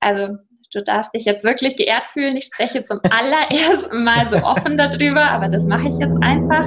Also du darfst dich jetzt wirklich geehrt fühlen. Ich spreche zum allerersten Mal so offen darüber, aber das mache ich jetzt einfach.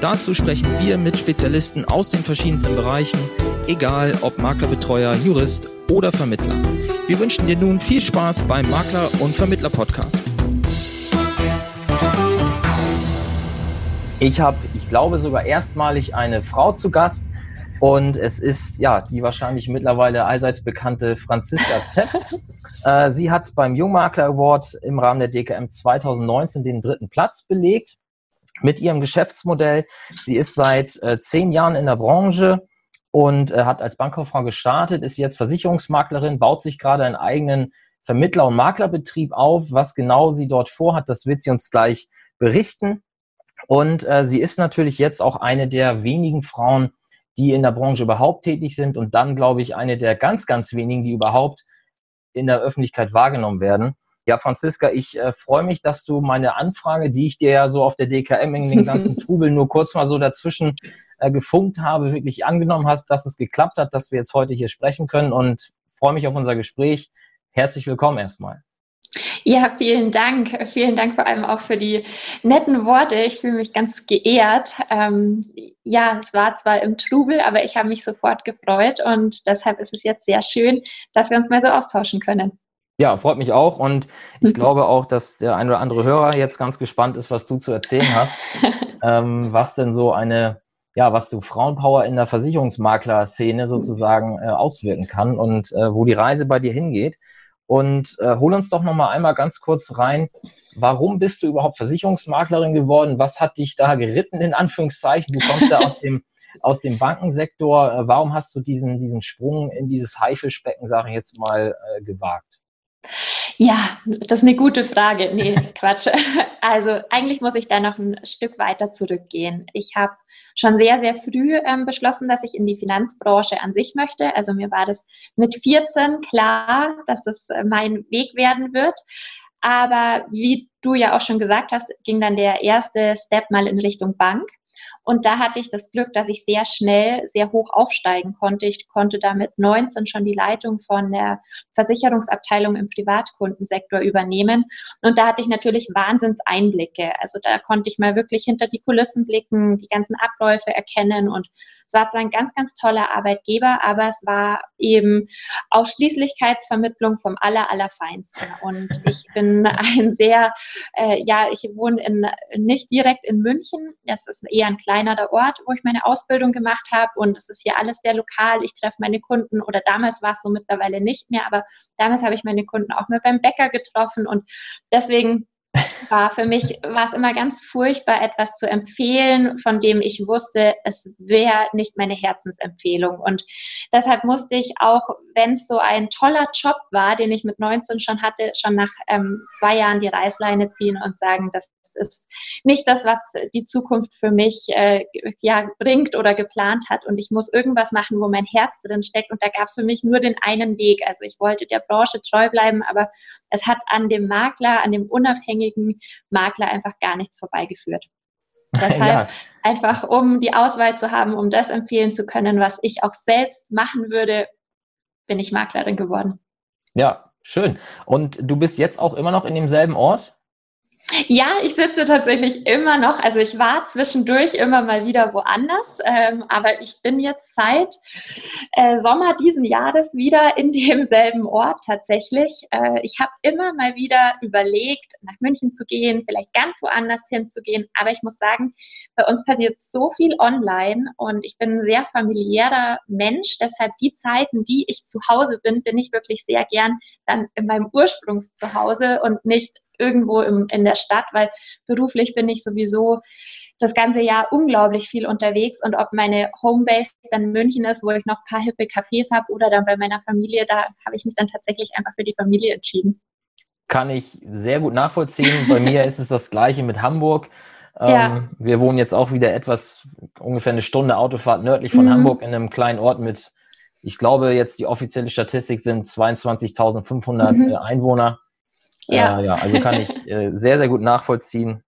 Dazu sprechen wir mit Spezialisten aus den verschiedensten Bereichen, egal ob Maklerbetreuer, Jurist oder Vermittler. Wir wünschen dir nun viel Spaß beim Makler- und Vermittler-Podcast. Ich habe, ich glaube sogar erstmalig eine Frau zu Gast, und es ist ja die wahrscheinlich mittlerweile allseits bekannte Franziska Z. äh, sie hat beim Jungmakler Award im Rahmen der DKM 2019 den dritten Platz belegt mit ihrem Geschäftsmodell. Sie ist seit äh, zehn Jahren in der Branche und äh, hat als Bankkauffrau gestartet, ist jetzt Versicherungsmaklerin, baut sich gerade einen eigenen Vermittler- und Maklerbetrieb auf. Was genau sie dort vorhat, das wird sie uns gleich berichten. Und äh, sie ist natürlich jetzt auch eine der wenigen Frauen, die in der Branche überhaupt tätig sind und dann, glaube ich, eine der ganz, ganz wenigen, die überhaupt in der Öffentlichkeit wahrgenommen werden. Ja, Franziska, ich äh, freue mich, dass du meine Anfrage, die ich dir ja so auf der DKM in den ganzen Trubel nur kurz mal so dazwischen äh, gefunkt habe, wirklich angenommen hast, dass es geklappt hat, dass wir jetzt heute hier sprechen können und freue mich auf unser Gespräch. Herzlich willkommen erstmal. Ja, vielen Dank. Vielen Dank vor allem auch für die netten Worte. Ich fühle mich ganz geehrt. Ähm, ja, es war zwar im Trubel, aber ich habe mich sofort gefreut und deshalb ist es jetzt sehr schön, dass wir uns mal so austauschen können. Ja, freut mich auch und ich glaube auch, dass der ein oder andere Hörer jetzt ganz gespannt ist, was du zu erzählen hast, ähm, was denn so eine, ja, was du Frauenpower in der Versicherungsmakler-Szene sozusagen äh, auswirken kann und äh, wo die Reise bei dir hingeht. Und äh, hol uns doch noch mal einmal ganz kurz rein. Warum bist du überhaupt Versicherungsmaklerin geworden? Was hat dich da geritten, in Anführungszeichen? Du kommst ja aus dem, aus dem Bankensektor. Äh, warum hast du diesen, diesen Sprung in dieses Haifischbecken, sage ich jetzt mal, äh, gewagt? Ja, das ist eine gute Frage. Nee, Quatsch. Also eigentlich muss ich da noch ein Stück weiter zurückgehen. Ich habe schon sehr, sehr früh ähm, beschlossen, dass ich in die Finanzbranche an sich möchte. Also mir war das mit 14 klar, dass das äh, mein Weg werden wird. Aber wie du ja auch schon gesagt hast, ging dann der erste Step mal in Richtung Bank. Und da hatte ich das Glück, dass ich sehr schnell, sehr hoch aufsteigen konnte. Ich konnte da mit 19 schon die Leitung von der Versicherungsabteilung im Privatkundensektor übernehmen. Und da hatte ich natürlich Wahnsinnseinblicke. Also da konnte ich mal wirklich hinter die Kulissen blicken, die ganzen Abläufe erkennen und es war zwar ein ganz, ganz toller Arbeitgeber, aber es war eben Ausschließlichkeitsvermittlung vom aller, allerfeinsten. Und ich bin ein sehr, äh, ja, ich wohne in, nicht direkt in München. Es ist eher ein kleinerer Ort, wo ich meine Ausbildung gemacht habe. Und es ist hier alles sehr lokal. Ich treffe meine Kunden oder damals war es so mittlerweile nicht mehr, aber damals habe ich meine Kunden auch mal beim Bäcker getroffen. Und deswegen war für mich war es immer ganz furchtbar, etwas zu empfehlen, von dem ich wusste, es wäre nicht meine Herzensempfehlung. Und deshalb musste ich auch, wenn es so ein toller Job war, den ich mit 19 schon hatte, schon nach ähm, zwei Jahren die Reißleine ziehen und sagen, das ist nicht das, was die Zukunft für mich äh, ja bringt oder geplant hat. Und ich muss irgendwas machen, wo mein Herz drin steckt. Und da gab es für mich nur den einen Weg. Also ich wollte der Branche treu bleiben, aber es hat an dem Makler, an dem unabhängigen Makler einfach gar nichts vorbeigeführt. Deshalb ja. einfach, um die Auswahl zu haben, um das empfehlen zu können, was ich auch selbst machen würde, bin ich Maklerin geworden. Ja, schön. Und du bist jetzt auch immer noch in demselben Ort? Ja, ich sitze tatsächlich immer noch. Also ich war zwischendurch immer mal wieder woanders, ähm, aber ich bin jetzt seit äh, Sommer diesen Jahres wieder in demselben Ort tatsächlich. Äh, ich habe immer mal wieder überlegt, nach München zu gehen, vielleicht ganz woanders hinzugehen. Aber ich muss sagen, bei uns passiert so viel online und ich bin ein sehr familiärer Mensch. Deshalb die Zeiten, die ich zu Hause bin, bin ich wirklich sehr gern dann in meinem Ursprungszuhause und nicht irgendwo im, in der Stadt, weil beruflich bin ich sowieso das ganze Jahr unglaublich viel unterwegs und ob meine Homebase dann München ist, wo ich noch ein paar hippe Cafés habe oder dann bei meiner Familie, da habe ich mich dann tatsächlich einfach für die Familie entschieden. kann ich sehr gut nachvollziehen. Bei mir ist es das gleiche mit Hamburg. Ja. Ähm, wir wohnen jetzt auch wieder etwas, ungefähr eine Stunde Autofahrt nördlich von mhm. Hamburg in einem kleinen Ort mit, ich glaube jetzt die offizielle Statistik sind 22.500 mhm. Äh, Einwohner. Ja. Äh, ja, also kann ich äh, sehr, sehr gut nachvollziehen,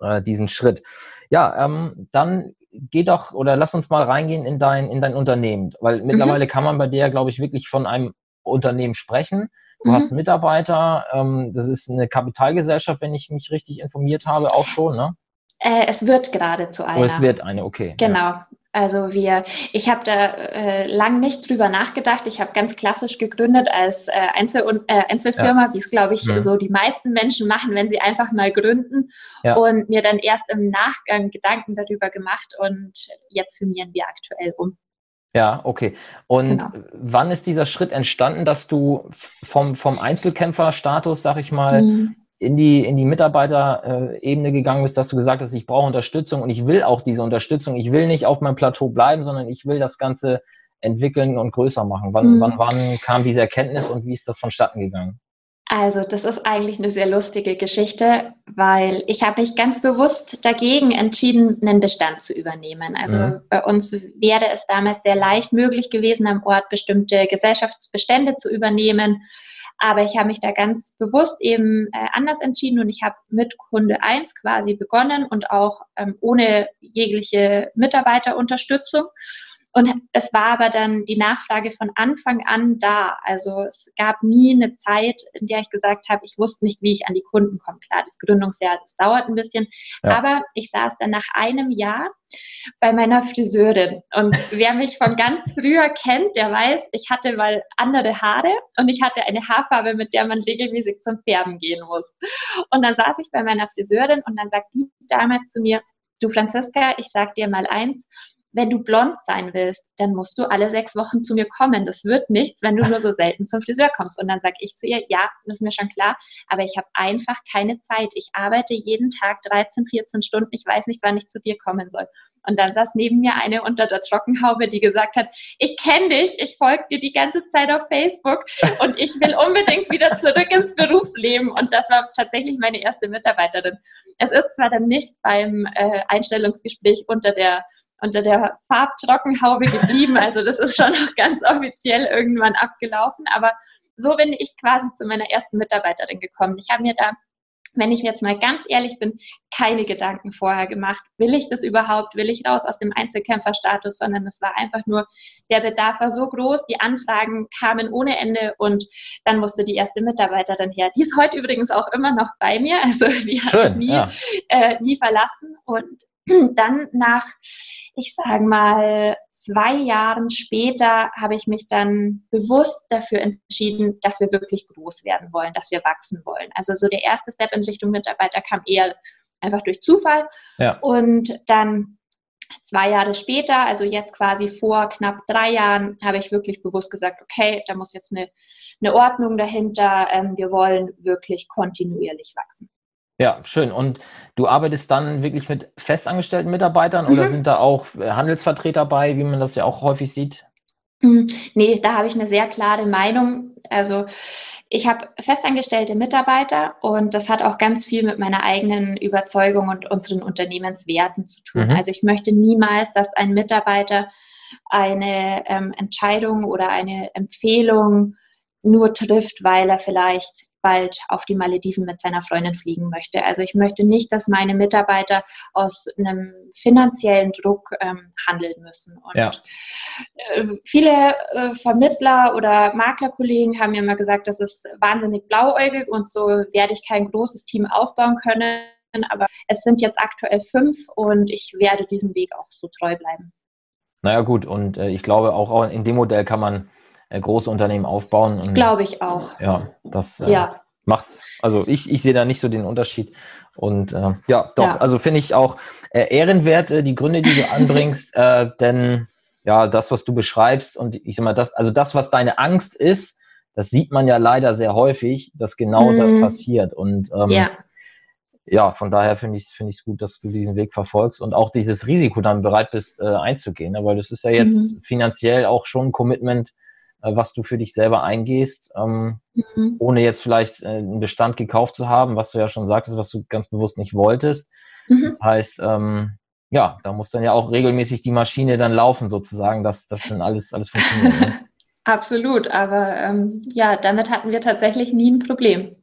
äh, diesen Schritt. Ja, ähm, dann geh doch oder lass uns mal reingehen in dein, in dein Unternehmen, weil mhm. mittlerweile kann man bei dir, glaube ich, wirklich von einem Unternehmen sprechen. Du mhm. hast Mitarbeiter, ähm, das ist eine Kapitalgesellschaft, wenn ich mich richtig informiert habe, auch schon, ne? Äh, es wird gerade zu einer. Oh, es wird eine, okay. Genau. Ja. Also wir, ich habe da äh, lang nicht drüber nachgedacht. Ich habe ganz klassisch gegründet als äh, Einzel äh, Einzelfirma, ja. wie es glaube ich mhm. so die meisten Menschen machen, wenn sie einfach mal gründen ja. und mir dann erst im Nachgang Gedanken darüber gemacht und jetzt firmieren wir aktuell um. Ja, okay. Und genau. wann ist dieser Schritt entstanden, dass du vom, vom Einzelkämpferstatus, sag ich mal, mhm in die, in die Mitarbeiterebene gegangen bist, dass du gesagt hast, ich brauche Unterstützung und ich will auch diese Unterstützung. Ich will nicht auf meinem Plateau bleiben, sondern ich will das Ganze entwickeln und größer machen. Wann, mhm. wann, wann kam diese Erkenntnis und wie ist das vonstatten gegangen? Also das ist eigentlich eine sehr lustige Geschichte, weil ich habe mich ganz bewusst dagegen entschieden, einen Bestand zu übernehmen. Also mhm. bei uns wäre es damals sehr leicht möglich gewesen, am Ort bestimmte Gesellschaftsbestände zu übernehmen aber ich habe mich da ganz bewusst eben äh, anders entschieden und ich habe mit Kunde 1 quasi begonnen und auch ähm, ohne jegliche Mitarbeiterunterstützung. Und es war aber dann die Nachfrage von Anfang an da. Also es gab nie eine Zeit, in der ich gesagt habe, ich wusste nicht, wie ich an die Kunden komme. Klar, das Gründungsjahr, das dauert ein bisschen. Ja. Aber ich saß dann nach einem Jahr bei meiner Friseurin. Und wer mich von ganz früher kennt, der weiß, ich hatte mal andere Haare und ich hatte eine Haarfarbe, mit der man regelmäßig zum Färben gehen muss. Und dann saß ich bei meiner Friseurin und dann sagt die damals zu mir, du Franziska, ich sag dir mal eins, wenn du blond sein willst, dann musst du alle sechs Wochen zu mir kommen. Das wird nichts, wenn du nur so selten zum Friseur kommst. Und dann sage ich zu ihr, ja, das ist mir schon klar, aber ich habe einfach keine Zeit. Ich arbeite jeden Tag 13, 14 Stunden. Ich weiß nicht, wann ich zu dir kommen soll. Und dann saß neben mir eine unter der Trockenhaube, die gesagt hat, ich kenne dich, ich folge dir die ganze Zeit auf Facebook und ich will unbedingt wieder zurück ins Berufsleben. Und das war tatsächlich meine erste Mitarbeiterin. Es ist zwar dann nicht beim äh, Einstellungsgespräch unter der unter der Farbtrockenhaube geblieben. Also das ist schon noch ganz offiziell irgendwann abgelaufen. Aber so bin ich quasi zu meiner ersten Mitarbeiterin gekommen. Ich habe mir da, wenn ich jetzt mal ganz ehrlich bin, keine Gedanken vorher gemacht. Will ich das überhaupt? Will ich raus aus dem Einzelkämpferstatus? Sondern es war einfach nur, der Bedarf war so groß, die Anfragen kamen ohne Ende und dann musste die erste Mitarbeiterin her. Die ist heute übrigens auch immer noch bei mir. Also die hat mich nie, ja. äh, nie verlassen. Und dann nach, ich sage mal, zwei Jahren später habe ich mich dann bewusst dafür entschieden, dass wir wirklich groß werden wollen, dass wir wachsen wollen. Also so der erste Step in Richtung Mitarbeiter kam eher einfach durch Zufall. Ja. Und dann zwei Jahre später, also jetzt quasi vor knapp drei Jahren, habe ich wirklich bewusst gesagt, okay, da muss jetzt eine, eine Ordnung dahinter. Ähm, wir wollen wirklich kontinuierlich wachsen. Ja, schön. Und du arbeitest dann wirklich mit festangestellten Mitarbeitern mhm. oder sind da auch äh, Handelsvertreter bei, wie man das ja auch häufig sieht? Mhm. Nee, da habe ich eine sehr klare Meinung. Also ich habe festangestellte Mitarbeiter und das hat auch ganz viel mit meiner eigenen Überzeugung und unseren Unternehmenswerten zu tun. Mhm. Also ich möchte niemals, dass ein Mitarbeiter eine ähm, Entscheidung oder eine Empfehlung nur trifft, weil er vielleicht bald auf die Malediven mit seiner Freundin fliegen möchte. Also ich möchte nicht, dass meine Mitarbeiter aus einem finanziellen Druck ähm, handeln müssen. Und ja. äh, viele äh, Vermittler oder Maklerkollegen haben mir immer gesagt, das ist wahnsinnig blauäugig und so werde ich kein großes Team aufbauen können. Aber es sind jetzt aktuell fünf und ich werde diesem Weg auch so treu bleiben. Naja gut, und äh, ich glaube auch in dem Modell kann man äh, große Unternehmen aufbauen. Glaube ich auch. Ja, das äh, ja. macht's. Also ich, ich sehe da nicht so den Unterschied. Und äh, ja, doch, ja. also finde ich auch äh, ehrenwert, äh, die Gründe, die du anbringst, denn ja, das, was du beschreibst und ich sag mal, das, also das, was deine Angst ist, das sieht man ja leider sehr häufig, dass genau mhm. das passiert. Und ähm, ja. ja, von daher finde ich es find ich's gut, dass du diesen Weg verfolgst und auch dieses Risiko dann bereit bist äh, einzugehen, ne? weil das ist ja jetzt mhm. finanziell auch schon ein Commitment, was du für dich selber eingehst, ähm, mhm. ohne jetzt vielleicht äh, einen Bestand gekauft zu haben, was du ja schon sagtest, was du ganz bewusst nicht wolltest. Mhm. Das heißt, ähm, ja, da muss dann ja auch regelmäßig die Maschine dann laufen, sozusagen, dass das dann alles, alles funktioniert. Ne? Absolut, aber ähm, ja, damit hatten wir tatsächlich nie ein Problem.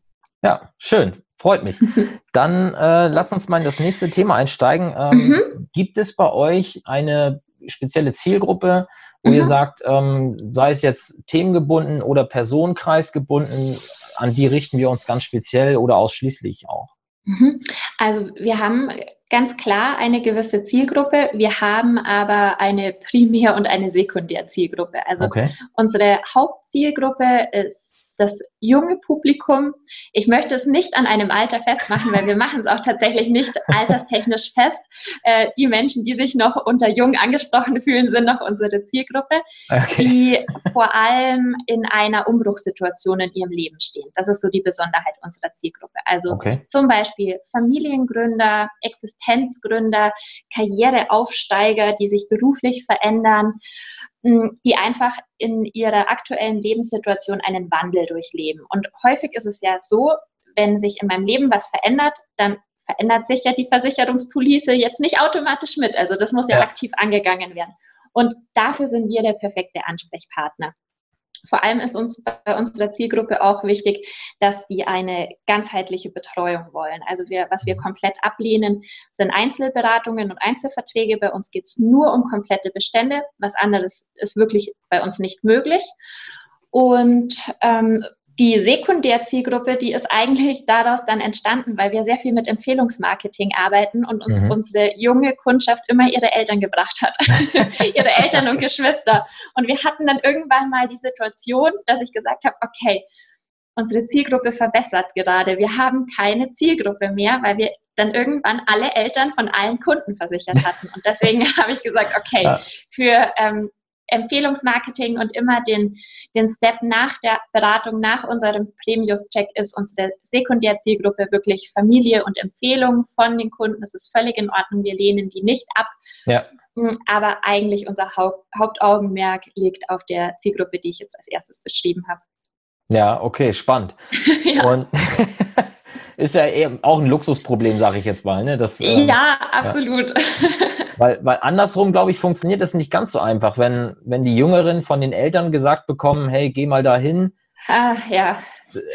Ja, schön. Freut mich. Dann äh, lass uns mal in das nächste Thema einsteigen. Ähm, mhm. Gibt es bei euch eine spezielle Zielgruppe, wo mhm. ihr sagt, ähm, sei es jetzt themengebunden oder personenkreisgebunden, an die richten wir uns ganz speziell oder ausschließlich auch? Mhm. Also wir haben ganz klar eine gewisse Zielgruppe. Wir haben aber eine Primär- und eine Sekundärzielgruppe. Also okay. unsere Hauptzielgruppe ist das junge Publikum. Ich möchte es nicht an einem Alter festmachen, weil wir machen es auch tatsächlich nicht alterstechnisch fest. Äh, die Menschen, die sich noch unter jung angesprochen fühlen, sind noch unsere Zielgruppe, okay. die vor allem in einer Umbruchssituation in ihrem Leben stehen. Das ist so die Besonderheit unserer Zielgruppe. Also okay. zum Beispiel Familiengründer, Existenzgründer, Karriereaufsteiger, die sich beruflich verändern die einfach in ihrer aktuellen Lebenssituation einen Wandel durchleben. Und häufig ist es ja so, wenn sich in meinem Leben was verändert, dann verändert sich ja die Versicherungspolice jetzt nicht automatisch mit. Also das muss ja, ja aktiv angegangen werden. Und dafür sind wir der perfekte Ansprechpartner. Vor allem ist uns bei unserer Zielgruppe auch wichtig, dass die eine ganzheitliche Betreuung wollen. Also wir, was wir komplett ablehnen, sind Einzelberatungen und Einzelverträge. Bei uns geht es nur um komplette Bestände. Was anderes ist wirklich bei uns nicht möglich. Und ähm, die Sekundärzielgruppe, die ist eigentlich daraus dann entstanden, weil wir sehr viel mit Empfehlungsmarketing arbeiten und uns mhm. unsere junge Kundschaft immer ihre Eltern gebracht hat. ihre Eltern und Geschwister. Und wir hatten dann irgendwann mal die Situation, dass ich gesagt habe, okay, unsere Zielgruppe verbessert gerade. Wir haben keine Zielgruppe mehr, weil wir dann irgendwann alle Eltern von allen Kunden versichert hatten. Und deswegen habe ich gesagt, okay, für ähm, Empfehlungsmarketing und immer den, den Step nach der Beratung, nach unserem Premius-Check ist unsere Sekundärzielgruppe wirklich Familie und Empfehlungen von den Kunden. Das ist völlig in Ordnung. Wir lehnen die nicht ab. Ja. Hm, aber eigentlich unser Haupt, Hauptaugenmerk liegt auf der Zielgruppe, die ich jetzt als erstes beschrieben habe. Ja, okay, spannend. ja. Und ist ja eben auch ein Luxusproblem, sage ich jetzt mal. Ne? Das, ähm, ja, absolut. Ja. Weil, weil andersrum, glaube ich, funktioniert das nicht ganz so einfach. Wenn, wenn die Jüngeren von den Eltern gesagt bekommen, hey, geh mal dahin. Ah, ja.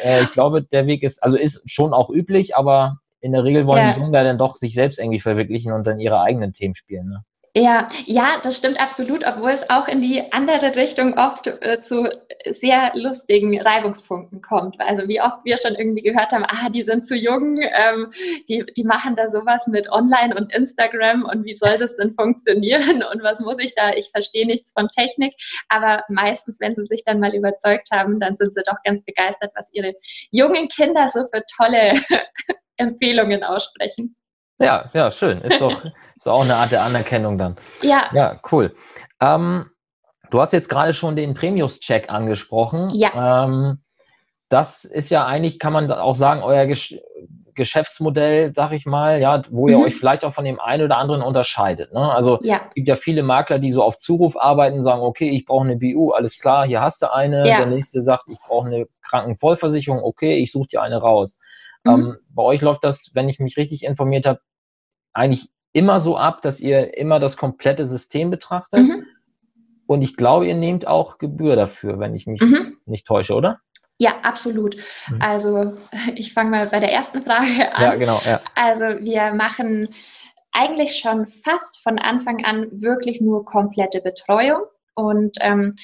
Äh, ich glaube, der Weg ist, also ist schon auch üblich, aber in der Regel wollen ja. die Jungen dann doch sich selbst irgendwie verwirklichen und dann ihre eigenen Themen spielen. Ne? Ja, ja, das stimmt absolut, obwohl es auch in die andere Richtung oft äh, zu sehr lustigen Reibungspunkten kommt. Also wie oft wir schon irgendwie gehört haben, ah, die sind zu jung, ähm, die, die machen da sowas mit Online und Instagram und wie soll das denn funktionieren und was muss ich da? Ich verstehe nichts von Technik, aber meistens, wenn sie sich dann mal überzeugt haben, dann sind sie doch ganz begeistert, was ihre jungen Kinder so für tolle Empfehlungen aussprechen. Ja, ja, schön. Ist doch, ist auch eine Art der Anerkennung dann. Ja. Ja, cool. Ähm, du hast jetzt gerade schon den Premius-Check angesprochen. Ja. Ähm, das ist ja eigentlich, kann man auch sagen, euer Gesch Geschäftsmodell, sag ich mal, ja, wo ihr mhm. euch vielleicht auch von dem einen oder anderen unterscheidet. Ne? Also ja. es gibt ja viele Makler, die so auf Zuruf arbeiten und sagen, okay, ich brauche eine BU, alles klar, hier hast du eine. Ja. Der nächste sagt, ich brauche eine Krankenvollversicherung, okay, ich suche dir eine raus. Mhm. Ähm, bei euch läuft das, wenn ich mich richtig informiert habe, eigentlich immer so ab, dass ihr immer das komplette System betrachtet. Mhm. Und ich glaube, ihr nehmt auch Gebühr dafür, wenn ich mich mhm. nicht täusche, oder? Ja, absolut. Mhm. Also ich fange mal bei der ersten Frage an. Ja, genau. Ja. Also wir machen eigentlich schon fast von Anfang an wirklich nur komplette Betreuung. Und ähm,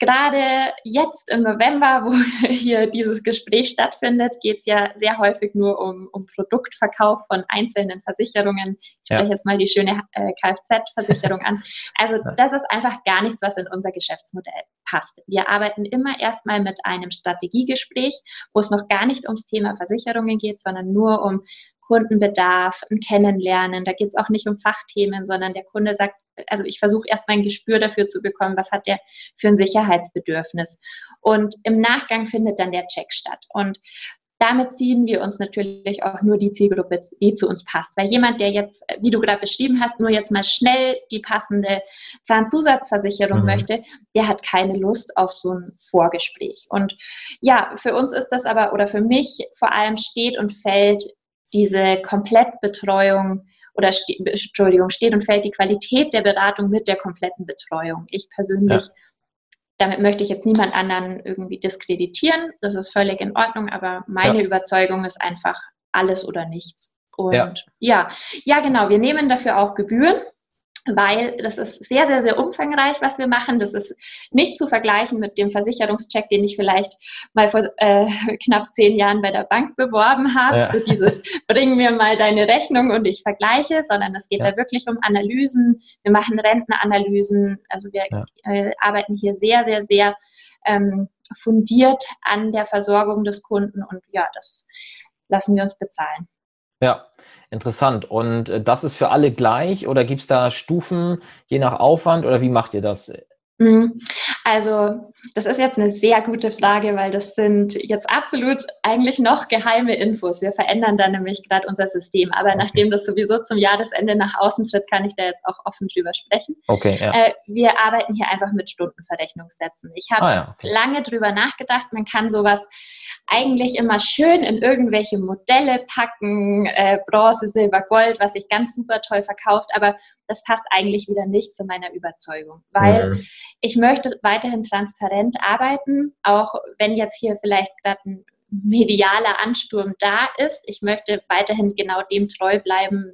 gerade jetzt im November, wo hier dieses Gespräch stattfindet, geht es ja sehr häufig nur um, um Produktverkauf von einzelnen Versicherungen. Ich spreche ja. jetzt mal die schöne äh, Kfz-Versicherung an. Also das ist einfach gar nichts, was in unser Geschäftsmodell passt. Wir arbeiten immer erstmal mit einem Strategiegespräch, wo es noch gar nicht ums Thema Versicherungen geht, sondern nur um Kundenbedarf, ein Kennenlernen. Da geht es auch nicht um Fachthemen, sondern der Kunde sagt, also ich versuche erstmal ein Gespür dafür zu bekommen, was hat der für ein Sicherheitsbedürfnis. Und im Nachgang findet dann der Check statt. Und damit ziehen wir uns natürlich auch nur die Zielgruppe, die zu uns passt. Weil jemand, der jetzt, wie du gerade beschrieben hast, nur jetzt mal schnell die passende Zahnzusatzversicherung mhm. möchte, der hat keine Lust auf so ein Vorgespräch. Und ja, für uns ist das aber, oder für mich vor allem steht und fällt diese Komplettbetreuung oder ste Entschuldigung, steht und fällt die Qualität der Beratung mit der kompletten Betreuung. Ich persönlich, ja. Damit möchte ich jetzt niemand anderen irgendwie diskreditieren. Das ist völlig in Ordnung, aber meine ja. Überzeugung ist einfach alles oder nichts. Und ja. ja, ja, genau. Wir nehmen dafür auch Gebühren weil das ist sehr, sehr, sehr umfangreich, was wir machen. Das ist nicht zu vergleichen mit dem Versicherungscheck, den ich vielleicht mal vor äh, knapp zehn Jahren bei der Bank beworben habe. Ja. So dieses, bring mir mal deine Rechnung und ich vergleiche, sondern es geht ja. da wirklich um Analysen. Wir machen Rentenanalysen. Also wir ja. äh, arbeiten hier sehr, sehr, sehr ähm, fundiert an der Versorgung des Kunden und ja, das lassen wir uns bezahlen. Ja, interessant. Und äh, das ist für alle gleich oder gibt es da Stufen je nach Aufwand oder wie macht ihr das? Mhm. Also, das ist jetzt eine sehr gute Frage, weil das sind jetzt absolut eigentlich noch geheime Infos. Wir verändern da nämlich gerade unser System. Aber okay. nachdem das sowieso zum Jahresende nach außen tritt, kann ich da jetzt auch offen drüber sprechen. Okay, ja. Äh, wir arbeiten hier einfach mit Stundenverrechnungssätzen. Ich habe ah, ja, okay. lange drüber nachgedacht. Man kann sowas eigentlich immer schön in irgendwelche Modelle packen, äh, Bronze, Silber, Gold, was sich ganz super toll verkauft, aber das passt eigentlich wieder nicht zu meiner Überzeugung, weil mhm. ich möchte weiterhin transparent arbeiten, auch wenn jetzt hier vielleicht gerade ein medialer Ansturm da ist. Ich möchte weiterhin genau dem treu bleiben,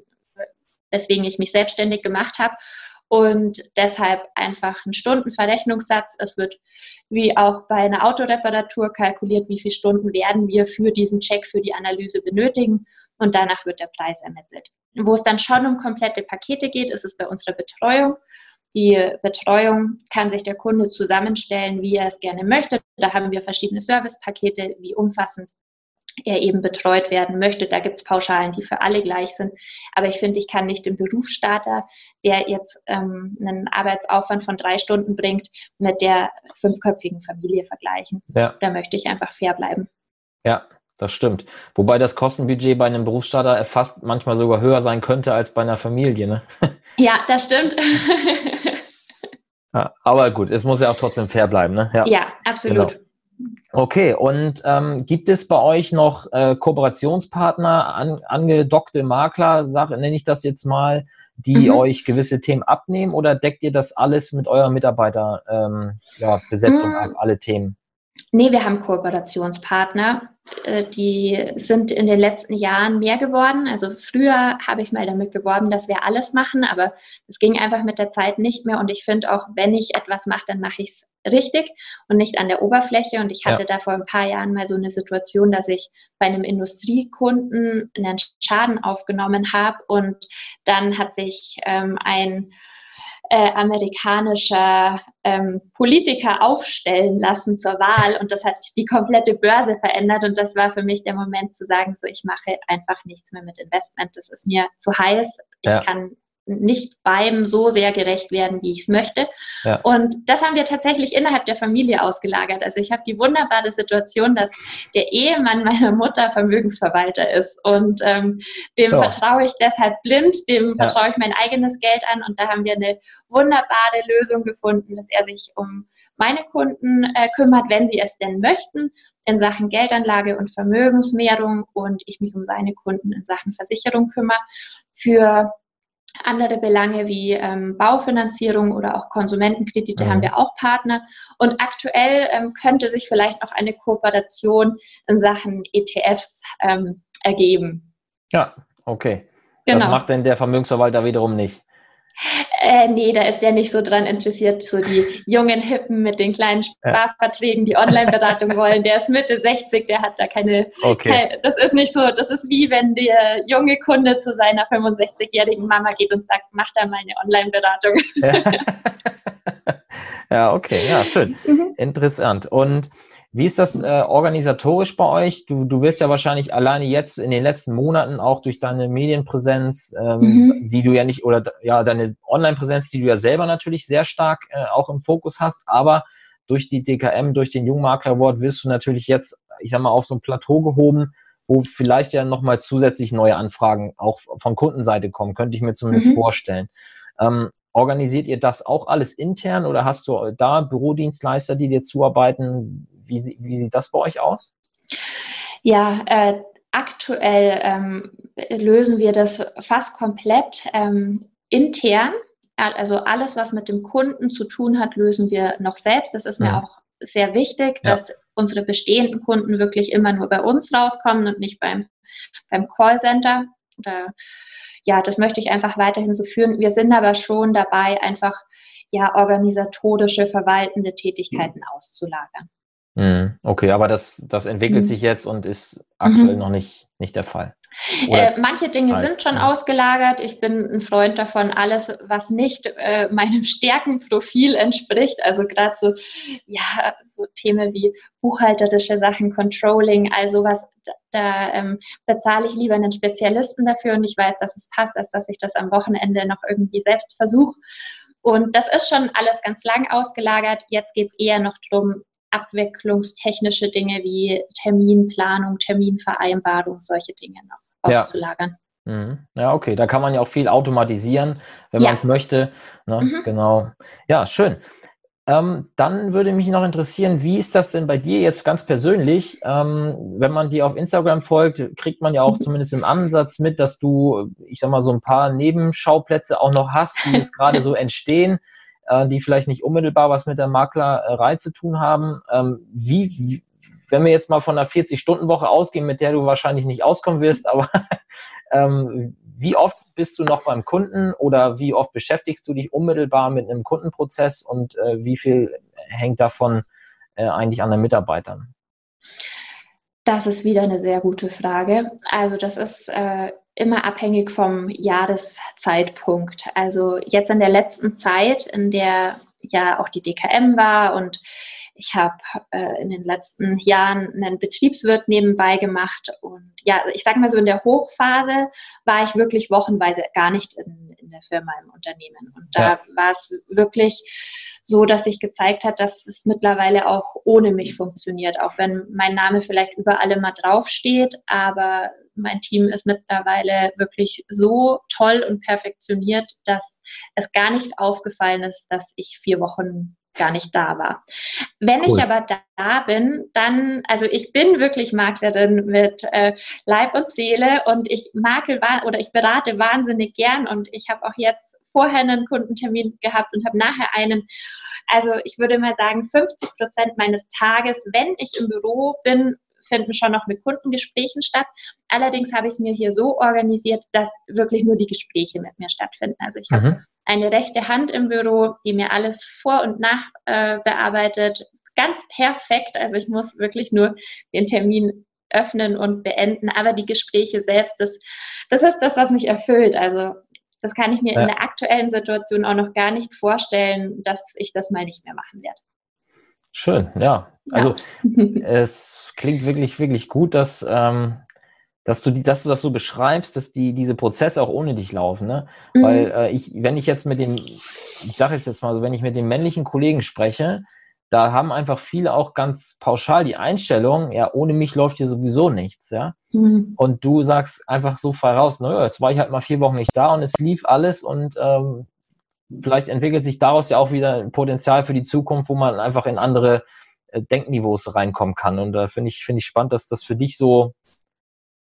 weswegen ich mich selbstständig gemacht habe und deshalb einfach ein Stundenverrechnungssatz. Es wird wie auch bei einer Autoreparatur kalkuliert, wie viele Stunden werden wir für diesen Check, für die Analyse benötigen und danach wird der Preis ermittelt. Wo es dann schon um komplette Pakete geht, ist es bei unserer Betreuung. Die Betreuung kann sich der Kunde zusammenstellen, wie er es gerne möchte. Da haben wir verschiedene Servicepakete, wie umfassend er eben betreut werden möchte. Da gibt es Pauschalen, die für alle gleich sind. Aber ich finde, ich kann nicht den Berufsstarter, der jetzt ähm, einen Arbeitsaufwand von drei Stunden bringt, mit der fünfköpfigen Familie vergleichen. Ja. Da möchte ich einfach fair bleiben. Ja, das stimmt. Wobei das Kostenbudget bei einem Berufsstarter fast manchmal sogar höher sein könnte als bei einer Familie. Ne? Ja, das stimmt. ja, aber gut, es muss ja auch trotzdem fair bleiben. Ne? Ja, ja absolut. Genau. Okay, und ähm, gibt es bei euch noch äh, Kooperationspartner, an, angedockte Makler, sag, nenne ich das jetzt mal, die mhm. euch gewisse Themen abnehmen oder deckt ihr das alles mit eurer Mitarbeiterbesetzung ähm, ja, Besetzung mhm. ab, alle Themen? Nee, wir haben Kooperationspartner. Äh, die sind in den letzten Jahren mehr geworden. Also früher habe ich mal damit geworben, dass wir alles machen, aber es ging einfach mit der Zeit nicht mehr. Und ich finde auch, wenn ich etwas mache, dann mache ich es richtig und nicht an der Oberfläche. Und ich hatte ja. da vor ein paar Jahren mal so eine Situation, dass ich bei einem Industriekunden einen Schaden aufgenommen habe und dann hat sich ähm, ein äh, amerikanischer ähm, Politiker aufstellen lassen zur Wahl. Und das hat die komplette Börse verändert. Und das war für mich der Moment zu sagen, so ich mache einfach nichts mehr mit Investment, das ist mir zu heiß, ich ja. kann nicht beim so sehr gerecht werden, wie ich es möchte. Ja. Und das haben wir tatsächlich innerhalb der Familie ausgelagert. Also ich habe die wunderbare Situation, dass der Ehemann meiner Mutter Vermögensverwalter ist und ähm, dem ja. vertraue ich deshalb blind, dem ja. vertraue ich mein eigenes Geld an und da haben wir eine wunderbare Lösung gefunden, dass er sich um meine Kunden äh, kümmert, wenn sie es denn möchten, in Sachen Geldanlage und Vermögensmehrung und ich mich um seine Kunden in Sachen Versicherung kümmere. Für andere Belange wie ähm, Baufinanzierung oder auch Konsumentenkredite mhm. haben wir auch Partner. Und aktuell ähm, könnte sich vielleicht auch eine Kooperation in Sachen ETFs ähm, ergeben. Ja, okay. Genau. Das macht denn der Vermögensverwalter wiederum nicht. Äh, nee, da ist der nicht so dran interessiert, so die jungen Hippen mit den kleinen Sprachverträgen, die Online-Beratung wollen. Der ist Mitte 60, der hat da keine, okay. keine, das ist nicht so, das ist wie wenn der junge Kunde zu seiner 65-jährigen Mama geht und sagt, mach da mal eine Online-Beratung. Ja. ja, okay, ja, schön. Mhm. Interessant. Und wie ist das äh, organisatorisch bei euch? Du, du wirst ja wahrscheinlich alleine jetzt in den letzten Monaten auch durch deine Medienpräsenz, ähm, mhm. die du ja nicht, oder ja, deine Online-Präsenz, die du ja selber natürlich sehr stark äh, auch im Fokus hast, aber durch die DKM, durch den Jungmakler Award wirst du natürlich jetzt ich sag mal, auf so ein Plateau gehoben, wo vielleicht ja nochmal zusätzlich neue Anfragen auch von Kundenseite kommen, könnte ich mir zumindest mhm. vorstellen. Ähm, organisiert ihr das auch alles intern oder hast du da Bürodienstleister, die dir zuarbeiten? Wie, wie sieht das bei euch aus? Ja, äh, aktuell ähm, lösen wir das fast komplett ähm, intern. Also alles, was mit dem Kunden zu tun hat, lösen wir noch selbst. Das ist mir ja. auch sehr wichtig, ja. dass unsere bestehenden Kunden wirklich immer nur bei uns rauskommen und nicht beim, beim Callcenter. Oder, ja, das möchte ich einfach weiterhin so führen. Wir sind aber schon dabei, einfach ja organisatorische, verwaltende Tätigkeiten mhm. auszulagern. Mhm. Okay, aber das, das entwickelt mhm. sich jetzt und ist aktuell mhm. noch nicht, nicht der Fall. Äh, manche Dinge halt, sind schon ja. ausgelagert. Ich bin ein Freund davon, alles, was nicht äh, meinem Stärkenprofil entspricht, also gerade so, ja, so Themen wie buchhalterische Sachen, Controlling, also was, da, da ähm, bezahle ich lieber einen Spezialisten dafür und ich weiß, dass es passt, als dass ich das am Wochenende noch irgendwie selbst versuche. Und das ist schon alles ganz lang ausgelagert. Jetzt geht es eher noch darum, abwicklungstechnische Dinge wie Terminplanung, Terminvereinbarung, solche Dinge noch ja. auszulagern. Mhm. Ja, okay, da kann man ja auch viel automatisieren, wenn ja. man es möchte. Ne? Mhm. Genau. Ja, schön. Ähm, dann würde mich noch interessieren, wie ist das denn bei dir jetzt ganz persönlich? Ähm, wenn man dir auf Instagram folgt, kriegt man ja auch mhm. zumindest im Ansatz mit, dass du, ich sag mal, so ein paar Nebenschauplätze auch noch hast, die jetzt gerade so entstehen äh, die vielleicht nicht unmittelbar was mit der Maklerei zu tun haben. Ähm, wie, wie, wenn wir jetzt mal von einer 40-Stunden-Woche ausgehen, mit der du wahrscheinlich nicht auskommen wirst, aber ähm, wie oft bist du noch beim Kunden oder wie oft beschäftigst du dich unmittelbar mit einem Kundenprozess und äh, wie viel hängt davon äh, eigentlich an den Mitarbeitern? Das ist wieder eine sehr gute Frage. Also das ist äh, immer abhängig vom Jahreszeitpunkt. Also jetzt in der letzten Zeit, in der ja auch die DKM war und ich habe äh, in den letzten Jahren einen Betriebswirt nebenbei gemacht und ja, ich sage mal so in der Hochphase war ich wirklich wochenweise gar nicht in, in der Firma im Unternehmen und da ja. war es wirklich so, dass sich gezeigt hat, dass es mittlerweile auch ohne mich funktioniert, auch wenn mein Name vielleicht überall immer draufsteht, aber mein Team ist mittlerweile wirklich so toll und perfektioniert, dass es gar nicht aufgefallen ist, dass ich vier Wochen gar nicht da war. Wenn cool. ich aber da bin, dann, also ich bin wirklich Maklerin mit äh, Leib und Seele und ich makel oder ich berate wahnsinnig gern und ich habe auch jetzt vorher einen Kundentermin gehabt und habe nachher einen. Also ich würde mal sagen, 50 Prozent meines Tages, wenn ich im Büro bin, finden schon noch mit Kundengesprächen statt. Allerdings habe ich es mir hier so organisiert, dass wirklich nur die Gespräche mit mir stattfinden. Also ich mhm. Eine rechte Hand im Büro, die mir alles vor und nach äh, bearbeitet. Ganz perfekt. Also ich muss wirklich nur den Termin öffnen und beenden. Aber die Gespräche selbst, das, das ist das, was mich erfüllt. Also das kann ich mir ja. in der aktuellen Situation auch noch gar nicht vorstellen, dass ich das mal nicht mehr machen werde. Schön, ja. Also ja. es klingt wirklich, wirklich gut, dass, ähm, dass, du die, dass du das so beschreibst, dass die, diese Prozesse auch ohne dich laufen. Ne? Mhm. Weil äh, ich, wenn ich jetzt mit den, ich sage jetzt mal so, wenn ich mit den männlichen Kollegen spreche, da haben einfach viele auch ganz pauschal die Einstellung, ja, ohne mich läuft hier sowieso nichts, ja. Mhm. Und du sagst einfach so frei raus, naja, jetzt war ich halt mal vier Wochen nicht da und es lief alles und ähm, vielleicht entwickelt sich daraus ja auch wieder ein Potenzial für die Zukunft, wo man einfach in andere äh, Denkniveaus reinkommen kann. Und da finde ich, finde ich spannend, dass das für dich so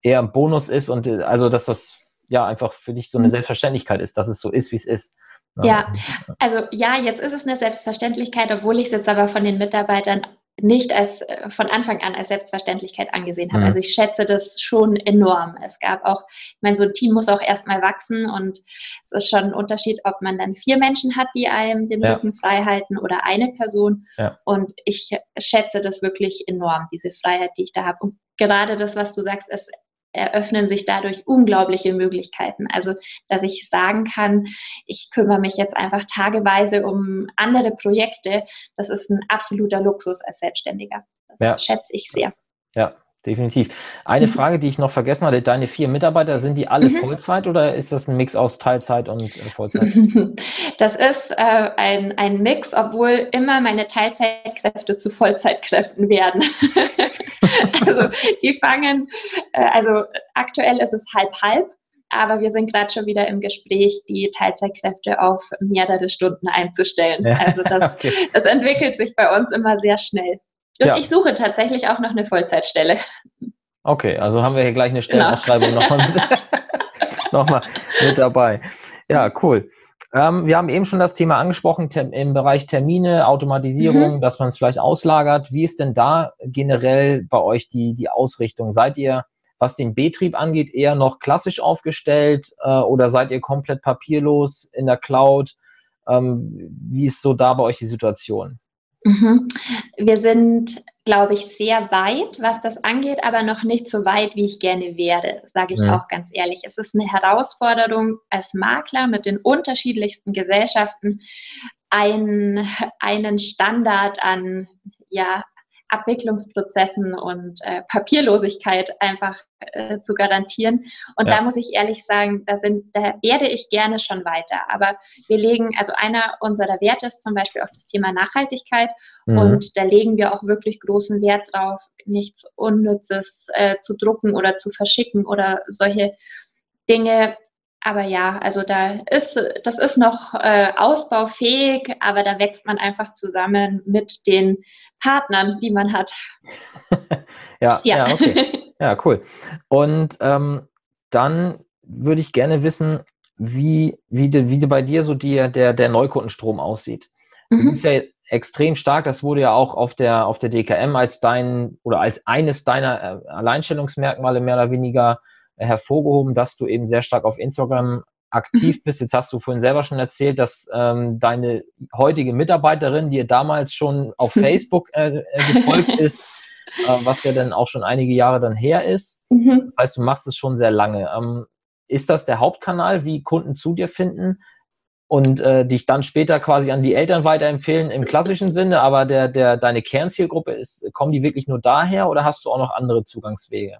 eher ein Bonus ist und äh, also, dass das ja einfach für dich so eine mhm. Selbstverständlichkeit ist, dass es so ist, wie es ist. Ja, also ja, jetzt ist es eine Selbstverständlichkeit, obwohl ich es jetzt aber von den Mitarbeitern nicht als äh, von Anfang an als Selbstverständlichkeit angesehen habe. Mhm. Also ich schätze das schon enorm. Es gab auch, ich meine, so ein Team muss auch erstmal wachsen und es ist schon ein Unterschied, ob man dann vier Menschen hat, die einem den ja. Rücken frei halten oder eine Person. Ja. Und ich schätze das wirklich enorm, diese Freiheit, die ich da habe. Und gerade das, was du sagst, es eröffnen sich dadurch unglaubliche Möglichkeiten. Also, dass ich sagen kann, ich kümmere mich jetzt einfach tageweise um andere Projekte, das ist ein absoluter Luxus als Selbstständiger. Das ja. schätze ich sehr. Ja, definitiv. Eine mhm. Frage, die ich noch vergessen hatte, deine vier Mitarbeiter, sind die alle mhm. Vollzeit oder ist das ein Mix aus Teilzeit und äh, Vollzeit? Das ist äh, ein, ein Mix, obwohl immer meine Teilzeitkräfte zu Vollzeitkräften werden. also die fangen, äh, also aktuell ist es halb-halb. Aber wir sind gerade schon wieder im Gespräch, die Teilzeitkräfte auf mehrere Stunden einzustellen. Also das, okay. das entwickelt sich bei uns immer sehr schnell. Und ja. ich suche tatsächlich auch noch eine Vollzeitstelle. Okay, also haben wir hier gleich eine genau. Stellenausschreibung genau. nochmal mit, noch mit dabei. Ja, cool. Ähm, wir haben eben schon das Thema angesprochen im Bereich Termine, Automatisierung, mhm. dass man es vielleicht auslagert. Wie ist denn da generell bei euch die, die Ausrichtung? Seid ihr was den Betrieb angeht, eher noch klassisch aufgestellt äh, oder seid ihr komplett papierlos in der Cloud? Ähm, wie ist so da bei euch die Situation? Mhm. Wir sind, glaube ich, sehr weit, was das angeht, aber noch nicht so weit, wie ich gerne wäre, sage ich ja. auch ganz ehrlich. Es ist eine Herausforderung als Makler mit den unterschiedlichsten Gesellschaften, ein, einen Standard an ja, Abwicklungsprozessen und äh, Papierlosigkeit einfach äh, zu garantieren. Und ja. da muss ich ehrlich sagen, da sind, da werde ich gerne schon weiter. Aber wir legen, also einer unserer Werte ist zum Beispiel auch das Thema Nachhaltigkeit. Mhm. Und da legen wir auch wirklich großen Wert drauf, nichts Unnützes äh, zu drucken oder zu verschicken oder solche Dinge aber ja, also da ist, das ist noch äh, ausbaufähig, aber da wächst man einfach zusammen mit den Partnern, die man hat. ja, ja, ja, okay. Ja, cool. Und ähm, dann würde ich gerne wissen, wie, wie, de, wie de bei dir so die, der, der Neukundenstrom aussieht. Mhm. Du bist ja extrem stark, das wurde ja auch auf der, auf der DKM als dein oder als eines deiner äh, Alleinstellungsmerkmale mehr oder weniger hervorgehoben, dass du eben sehr stark auf Instagram aktiv mhm. bist. Jetzt hast du vorhin selber schon erzählt, dass ähm, deine heutige Mitarbeiterin dir damals schon auf Facebook äh, äh, gefolgt ist, äh, was ja dann auch schon einige Jahre dann her ist. Mhm. Das heißt, du machst es schon sehr lange. Ähm, ist das der Hauptkanal, wie Kunden zu dir finden und äh, dich dann später quasi an die Eltern weiterempfehlen im klassischen Sinne, aber der, der, deine Kernzielgruppe ist, kommen die wirklich nur daher oder hast du auch noch andere Zugangswege?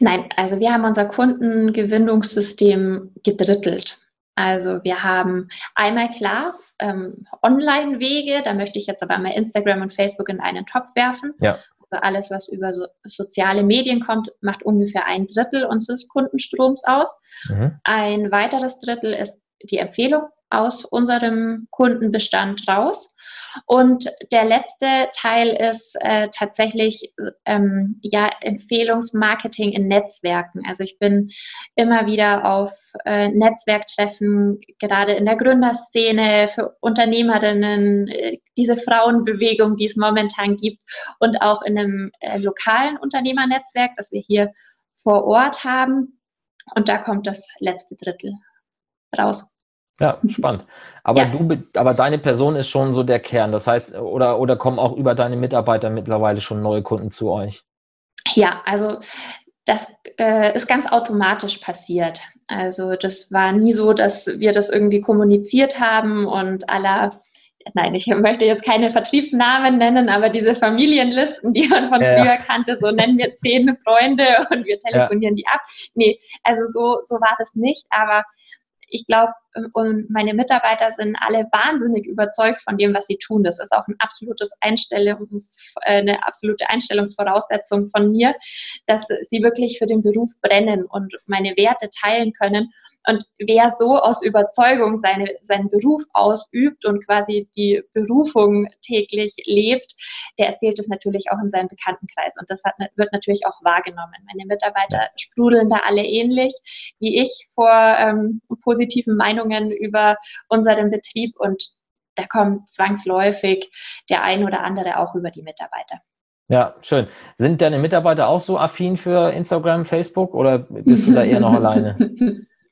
Nein, also wir haben unser Kundengewinnungssystem gedrittelt. Also wir haben einmal klar ähm, Online-Wege, da möchte ich jetzt aber einmal Instagram und Facebook in einen Topf werfen. Ja. Also alles, was über so soziale Medien kommt, macht ungefähr ein Drittel unseres Kundenstroms aus. Mhm. Ein weiteres Drittel ist die Empfehlung aus unserem Kundenbestand raus. Und der letzte Teil ist äh, tatsächlich ähm, ja Empfehlungsmarketing in Netzwerken. Also ich bin immer wieder auf äh, Netzwerktreffen, gerade in der Gründerszene für Unternehmerinnen, äh, diese Frauenbewegung, die es momentan gibt, und auch in einem äh, lokalen Unternehmernetzwerk, das wir hier vor Ort haben. Und da kommt das letzte Drittel raus. Ja, spannend. Aber ja. du, aber deine Person ist schon so der Kern. Das heißt, oder, oder kommen auch über deine Mitarbeiter mittlerweile schon neue Kunden zu euch? Ja, also das äh, ist ganz automatisch passiert. Also das war nie so, dass wir das irgendwie kommuniziert haben und aller nein, ich möchte jetzt keine Vertriebsnamen nennen, aber diese Familienlisten, die man von ja, früher kannte, so nennen wir zehn Freunde und wir telefonieren ja. die ab. Nee, also so, so war das nicht, aber ich glaube, und meine Mitarbeiter sind alle wahnsinnig überzeugt von dem, was sie tun. Das ist auch ein absolutes Einstellungs, äh, eine absolute Einstellungsvoraussetzung von mir, dass sie wirklich für den Beruf brennen und meine Werte teilen können. Und wer so aus Überzeugung seine, seinen Beruf ausübt und quasi die Berufung täglich lebt, der erzählt es natürlich auch in seinem Bekanntenkreis. Und das hat, wird natürlich auch wahrgenommen. Meine Mitarbeiter sprudeln da alle ähnlich wie ich vor ähm, positiven Meinungen über unseren Betrieb und da kommt zwangsläufig der ein oder andere auch über die Mitarbeiter. Ja, schön. Sind deine Mitarbeiter auch so affin für Instagram, Facebook oder bist du da eher noch alleine?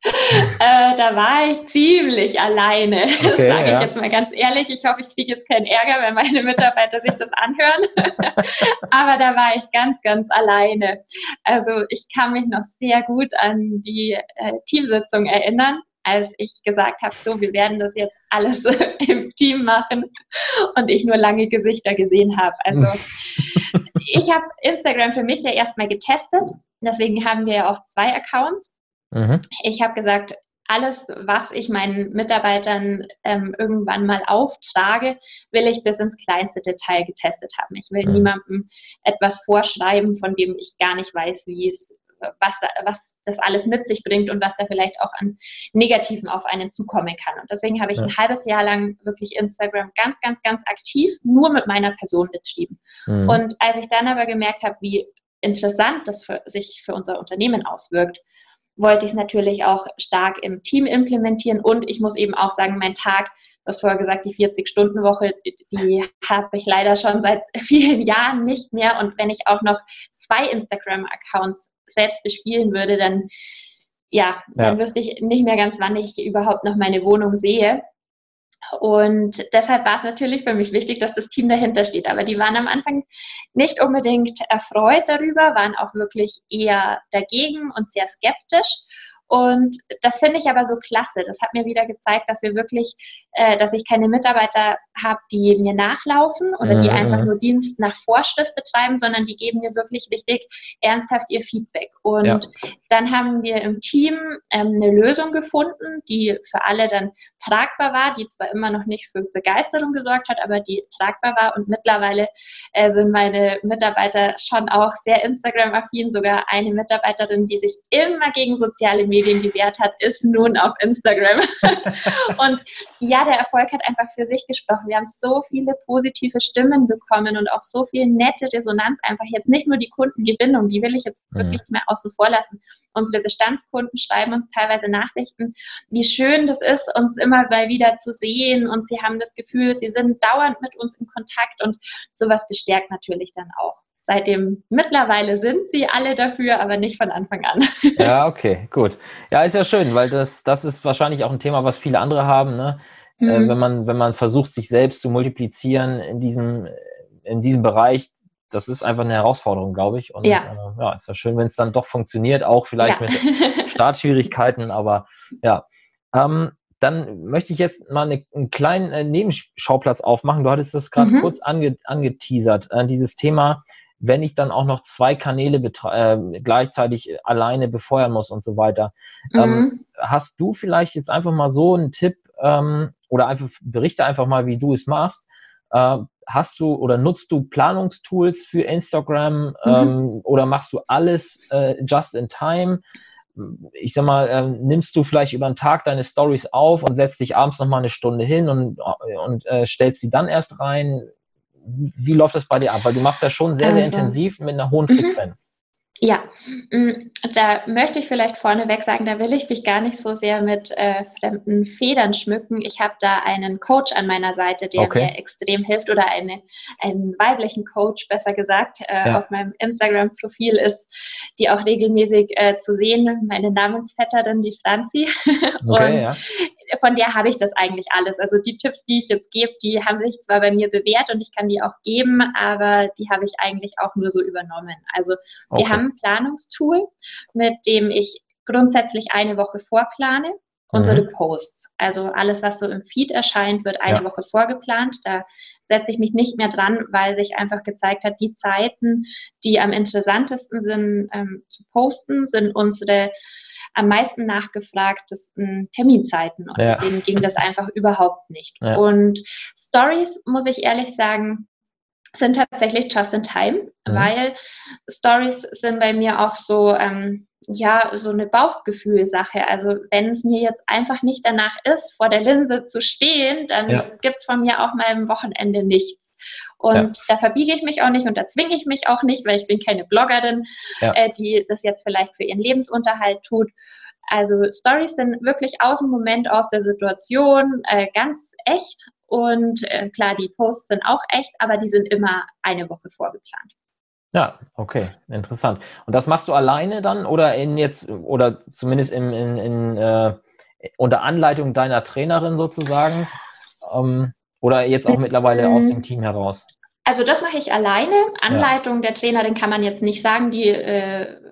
äh, da war ich ziemlich alleine. Okay, das sage ja. ich jetzt mal ganz ehrlich. Ich hoffe, ich kriege jetzt keinen Ärger, wenn meine Mitarbeiter sich das anhören. Aber da war ich ganz, ganz alleine. Also ich kann mich noch sehr gut an die äh, Teamsitzung erinnern als ich gesagt habe, so, wir werden das jetzt alles im Team machen und ich nur lange Gesichter gesehen habe. Also ich habe Instagram für mich ja erstmal getestet. Deswegen haben wir ja auch zwei Accounts. Mhm. Ich habe gesagt, alles, was ich meinen Mitarbeitern ähm, irgendwann mal auftrage, will ich bis ins kleinste Detail getestet haben. Ich will mhm. niemandem etwas vorschreiben, von dem ich gar nicht weiß, wie es was, was das alles mit sich bringt und was da vielleicht auch an Negativen auf einen zukommen kann. Und deswegen habe ich ja. ein halbes Jahr lang wirklich Instagram ganz, ganz, ganz aktiv nur mit meiner Person betrieben. Mhm. Und als ich dann aber gemerkt habe, wie interessant das für, sich für unser Unternehmen auswirkt, wollte ich es natürlich auch stark im Team implementieren und ich muss eben auch sagen, mein Tag du hast vorher gesagt, die 40-Stunden-Woche, die habe ich leider schon seit vielen Jahren nicht mehr. Und wenn ich auch noch zwei Instagram-Accounts selbst bespielen würde, dann ja, dann wüsste ich nicht mehr ganz, wann ich überhaupt noch meine Wohnung sehe. Und deshalb war es natürlich für mich wichtig, dass das Team dahinter steht. Aber die waren am Anfang nicht unbedingt erfreut darüber, waren auch wirklich eher dagegen und sehr skeptisch. Und das finde ich aber so klasse. Das hat mir wieder gezeigt, dass wir wirklich, äh, dass ich keine Mitarbeiter habe, die mir nachlaufen oder die mhm. einfach nur Dienst nach Vorschrift betreiben, sondern die geben mir wirklich richtig ernsthaft ihr Feedback. Und ja. dann haben wir im Team ähm, eine Lösung gefunden, die für alle dann tragbar war, die zwar immer noch nicht für Begeisterung gesorgt hat, aber die tragbar war. Und mittlerweile äh, sind meine Mitarbeiter schon auch sehr Instagram-affin, sogar eine Mitarbeiterin, die sich immer gegen soziale Medien Medien gewährt hat, ist nun auf Instagram. und ja, der Erfolg hat einfach für sich gesprochen. Wir haben so viele positive Stimmen bekommen und auch so viel nette Resonanz. Einfach jetzt nicht nur die Kundengewinnung, die will ich jetzt mhm. wirklich mehr außen vor lassen. Unsere Bestandskunden schreiben uns teilweise Nachrichten, wie schön das ist, uns immer mal wieder zu sehen und sie haben das Gefühl, sie sind dauernd mit uns in Kontakt und sowas bestärkt natürlich dann auch seitdem mittlerweile sind sie alle dafür, aber nicht von Anfang an. Ja, okay, gut. Ja, ist ja schön, weil das, das ist wahrscheinlich auch ein Thema, was viele andere haben, ne? Äh, mhm. Äh, wenn man, wenn man versucht, sich selbst zu multiplizieren in diesem, in diesem Bereich, das ist einfach eine Herausforderung, glaube ich. Und ja, äh, ja ist ja schön, wenn es dann doch funktioniert, auch vielleicht ja. mit Startschwierigkeiten, aber ja. Ähm, dann möchte ich jetzt mal eine, einen kleinen äh, Nebenschauplatz aufmachen. Du hattest das gerade mhm. kurz ange, angeteasert, äh, dieses Thema wenn ich dann auch noch zwei Kanäle äh, gleichzeitig alleine befeuern muss und so weiter. Ähm, mhm. Ähm, hast du vielleicht jetzt einfach mal so einen Tipp ähm, oder einfach berichte einfach mal, wie du es machst? Äh, hast du oder nutzt du Planungstools für Instagram mhm. ähm, oder machst du alles äh, just in time? ich sag mal, ähm, nimmst du vielleicht über einen Tag deine Stories auf und setzt dich abends noch mal eine Stunde hin und, und äh, stellst sie dann erst rein wie läuft das bei dir ab? Weil du machst ja schon sehr, sehr also, intensiv mit einer hohen mhm. Frequenz. Ja, mm, da möchte ich vielleicht vorneweg sagen, da will ich mich gar nicht so sehr mit äh, fremden Federn schmücken. Ich habe da einen Coach an meiner Seite, der okay. mir extrem hilft oder eine, einen weiblichen Coach, besser gesagt, äh, ja. auf meinem Instagram-Profil ist, die auch regelmäßig äh, zu sehen, meine Namensvetterin, die Franzi. Okay, Und ja. von der habe ich das eigentlich alles. Also die Tipps, die ich jetzt gebe, die haben sich zwar bei mir bewährt und ich kann die auch geben, aber die habe ich eigentlich auch nur so übernommen. Also okay. wir haben Planungstool, mit dem ich grundsätzlich eine Woche vorplane. Unsere mhm. Posts, also alles, was so im Feed erscheint, wird eine ja. Woche vorgeplant. Da setze ich mich nicht mehr dran, weil sich einfach gezeigt hat, die Zeiten, die am interessantesten sind ähm, zu posten, sind unsere am meisten nachgefragtesten Terminzeiten. Und ja. deswegen ging das einfach überhaupt nicht. Ja. Und Stories, muss ich ehrlich sagen, sind tatsächlich just in time, mhm. weil Stories sind bei mir auch so, ähm, ja, so eine Bauchgefühlsache. Also wenn es mir jetzt einfach nicht danach ist, vor der Linse zu stehen, dann ja. gibt's von mir auch mal am Wochenende nichts. Und ja. da verbiege ich mich auch nicht und da zwinge ich mich auch nicht, weil ich bin keine Bloggerin, ja. äh, die das jetzt vielleicht für ihren Lebensunterhalt tut. Also Stories sind wirklich aus dem Moment, aus der Situation, äh, ganz echt und äh, klar, die Posts sind auch echt, aber die sind immer eine Woche vorgeplant. Ja, okay, interessant. Und das machst du alleine dann oder in jetzt oder zumindest in, in, in äh, unter Anleitung deiner Trainerin sozusagen ähm, oder jetzt auch mittlerweile aus dem Team heraus? Also das mache ich alleine. Anleitung ja. der Trainerin kann man jetzt nicht sagen, die äh,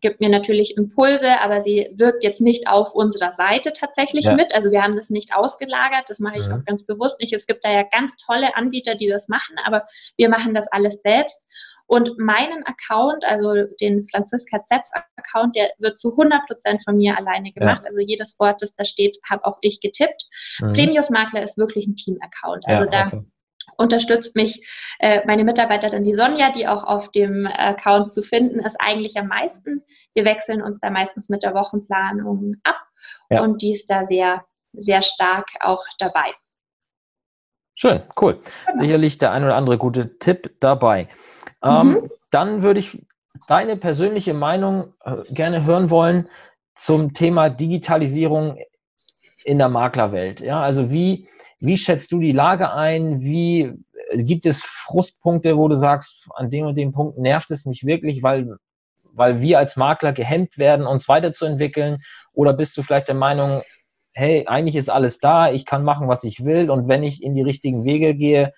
gibt mir natürlich Impulse, aber sie wirkt jetzt nicht auf unserer Seite tatsächlich ja. mit. Also wir haben das nicht ausgelagert, das mache ich mhm. auch ganz bewusst nicht. Es gibt da ja ganz tolle Anbieter, die das machen, aber wir machen das alles selbst. Und meinen Account, also den Franziska Zepf Account, der wird zu 100 Prozent von mir alleine gemacht. Ja. Also jedes Wort, das da steht, habe auch ich getippt. Mhm. Premius Makler ist wirklich ein Team-Account. Also ja, da okay. Unterstützt mich äh, meine Mitarbeiterin, die Sonja, die auch auf dem Account zu finden ist, eigentlich am meisten. Wir wechseln uns da meistens mit der Wochenplanung ab ja. und die ist da sehr, sehr stark auch dabei. Schön, cool. Genau. Sicherlich der ein oder andere gute Tipp dabei. Ähm, mhm. Dann würde ich deine persönliche Meinung äh, gerne hören wollen zum Thema Digitalisierung in der Maklerwelt. Ja, also wie, wie schätzt du die Lage ein? Wie äh, gibt es Frustpunkte, wo du sagst, an dem und dem Punkt nervt es mich wirklich, weil, weil wir als Makler gehemmt werden, uns weiterzuentwickeln? Oder bist du vielleicht der Meinung, hey, eigentlich ist alles da, ich kann machen, was ich will und wenn ich in die richtigen Wege gehe,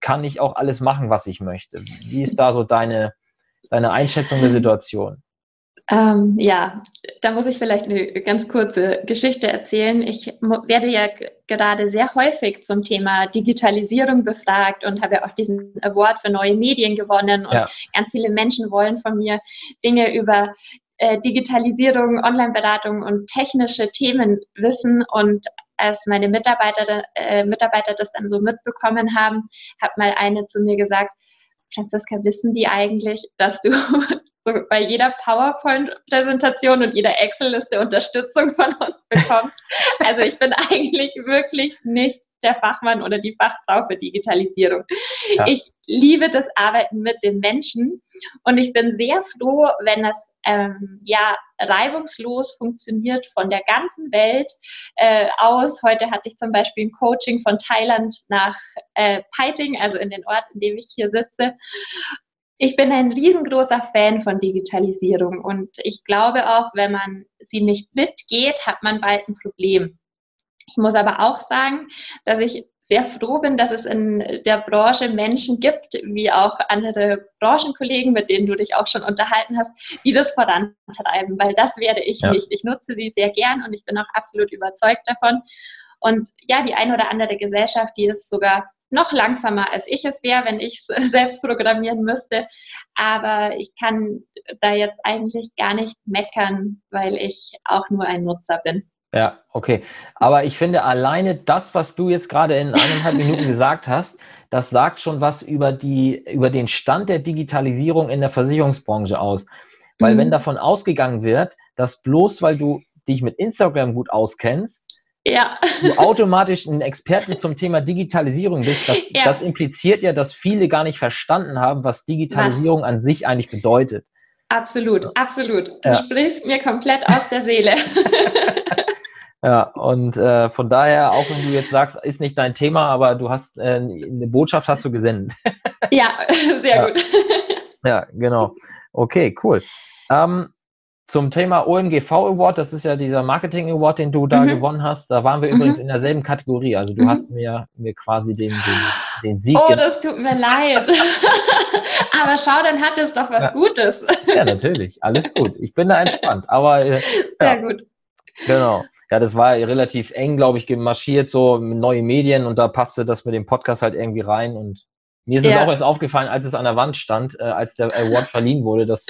kann ich auch alles machen, was ich möchte. Wie ist da so deine, deine Einschätzung der Situation? Ähm, ja, da muss ich vielleicht eine ganz kurze Geschichte erzählen. Ich werde ja gerade sehr häufig zum Thema Digitalisierung befragt und habe ja auch diesen Award für neue Medien gewonnen und ja. ganz viele Menschen wollen von mir Dinge über äh, Digitalisierung, Online-Beratung und technische Themen wissen. Und als meine Mitarbeiter, äh, Mitarbeiter das dann so mitbekommen haben, hat mal eine zu mir gesagt, Franziska, wissen die eigentlich, dass du bei jeder PowerPoint-Präsentation und jeder Excel-Liste Unterstützung von uns bekommst? Also ich bin eigentlich wirklich nicht der Fachmann oder die Fachfrau für Digitalisierung. Ja. Ich liebe das Arbeiten mit den Menschen und ich bin sehr froh, wenn das ähm, ja reibungslos funktioniert von der ganzen Welt äh, aus. Heute hatte ich zum Beispiel ein Coaching von Thailand nach äh, Peiting, also in den Ort, in dem ich hier sitze. Ich bin ein riesengroßer Fan von Digitalisierung und ich glaube auch, wenn man sie nicht mitgeht, hat man bald ein Problem. Ich muss aber auch sagen, dass ich sehr froh bin, dass es in der Branche Menschen gibt, wie auch andere Branchenkollegen, mit denen du dich auch schon unterhalten hast, die das vorantreiben, weil das werde ich ja. nicht. Ich nutze sie sehr gern und ich bin auch absolut überzeugt davon. Und ja, die eine oder andere Gesellschaft, die ist sogar noch langsamer, als ich es wäre, wenn ich es selbst programmieren müsste. Aber ich kann da jetzt eigentlich gar nicht meckern, weil ich auch nur ein Nutzer bin. Ja, okay. Aber ich finde alleine das, was du jetzt gerade in eineinhalb Minuten gesagt hast, das sagt schon was über die, über den Stand der Digitalisierung in der Versicherungsbranche aus. Weil mhm. wenn davon ausgegangen wird, dass bloß weil du dich mit Instagram gut auskennst, ja. du automatisch ein Experte zum Thema Digitalisierung bist, das, ja. das impliziert ja, dass viele gar nicht verstanden haben, was Digitalisierung was? an sich eigentlich bedeutet. Absolut, absolut. Du ja. sprichst mir komplett aus der Seele. Ja, und äh, von daher, auch wenn du jetzt sagst, ist nicht dein Thema, aber du hast äh, eine Botschaft hast du gesendet. ja, sehr gut. ja, genau. Okay, cool. Ähm, zum Thema OMGV Award, das ist ja dieser Marketing Award, den du da mhm. gewonnen hast. Da waren wir mhm. übrigens in derselben Kategorie. Also du mhm. hast mir, mir quasi den, den, den Sieg. Oh, das tut mir leid. Aber schau, dann hat es doch was ja. Gutes. ja, natürlich. Alles gut. Ich bin da entspannt. Aber äh, sehr gut. Genau. Ja, das war relativ eng, glaube ich, gemarschiert, so mit neue Medien und da passte das mit dem Podcast halt irgendwie rein und mir ist ja. es auch erst aufgefallen, als es an der Wand stand, äh, als der Award verliehen wurde, dass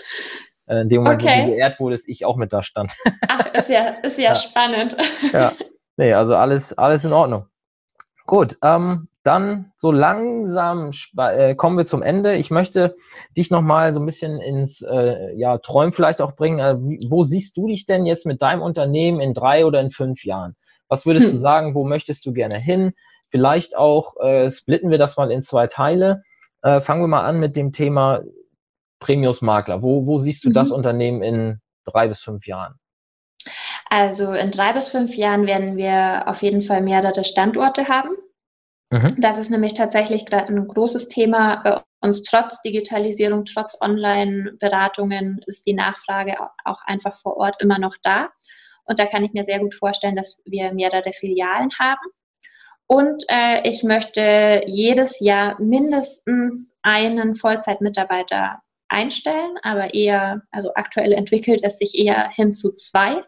in dem Moment, okay. wo du geehrt wurdest, ich auch mit da stand. Ach, ist ja, ist ja, ja. spannend. Ja, nee, also alles, alles in Ordnung. Gut, ähm, dann so langsam äh, kommen wir zum Ende. Ich möchte dich nochmal so ein bisschen ins äh, ja, Träumen vielleicht auch bringen. Äh, wo siehst du dich denn jetzt mit deinem Unternehmen in drei oder in fünf Jahren? Was würdest hm. du sagen, wo möchtest du gerne hin? Vielleicht auch äh, splitten wir das mal in zwei Teile. Äh, fangen wir mal an mit dem Thema Premius Makler. Wo, wo siehst du mhm. das Unternehmen in drei bis fünf Jahren? Also in drei bis fünf Jahren werden wir auf jeden Fall mehrere Standorte haben. Mhm. Das ist nämlich tatsächlich gerade ein großes Thema bei uns. Trotz Digitalisierung, trotz Online-Beratungen ist die Nachfrage auch einfach vor Ort immer noch da. Und da kann ich mir sehr gut vorstellen, dass wir mehrere Filialen haben. Und äh, ich möchte jedes Jahr mindestens einen Vollzeitmitarbeiter einstellen, aber eher, also aktuell entwickelt es sich eher hin zu zwei.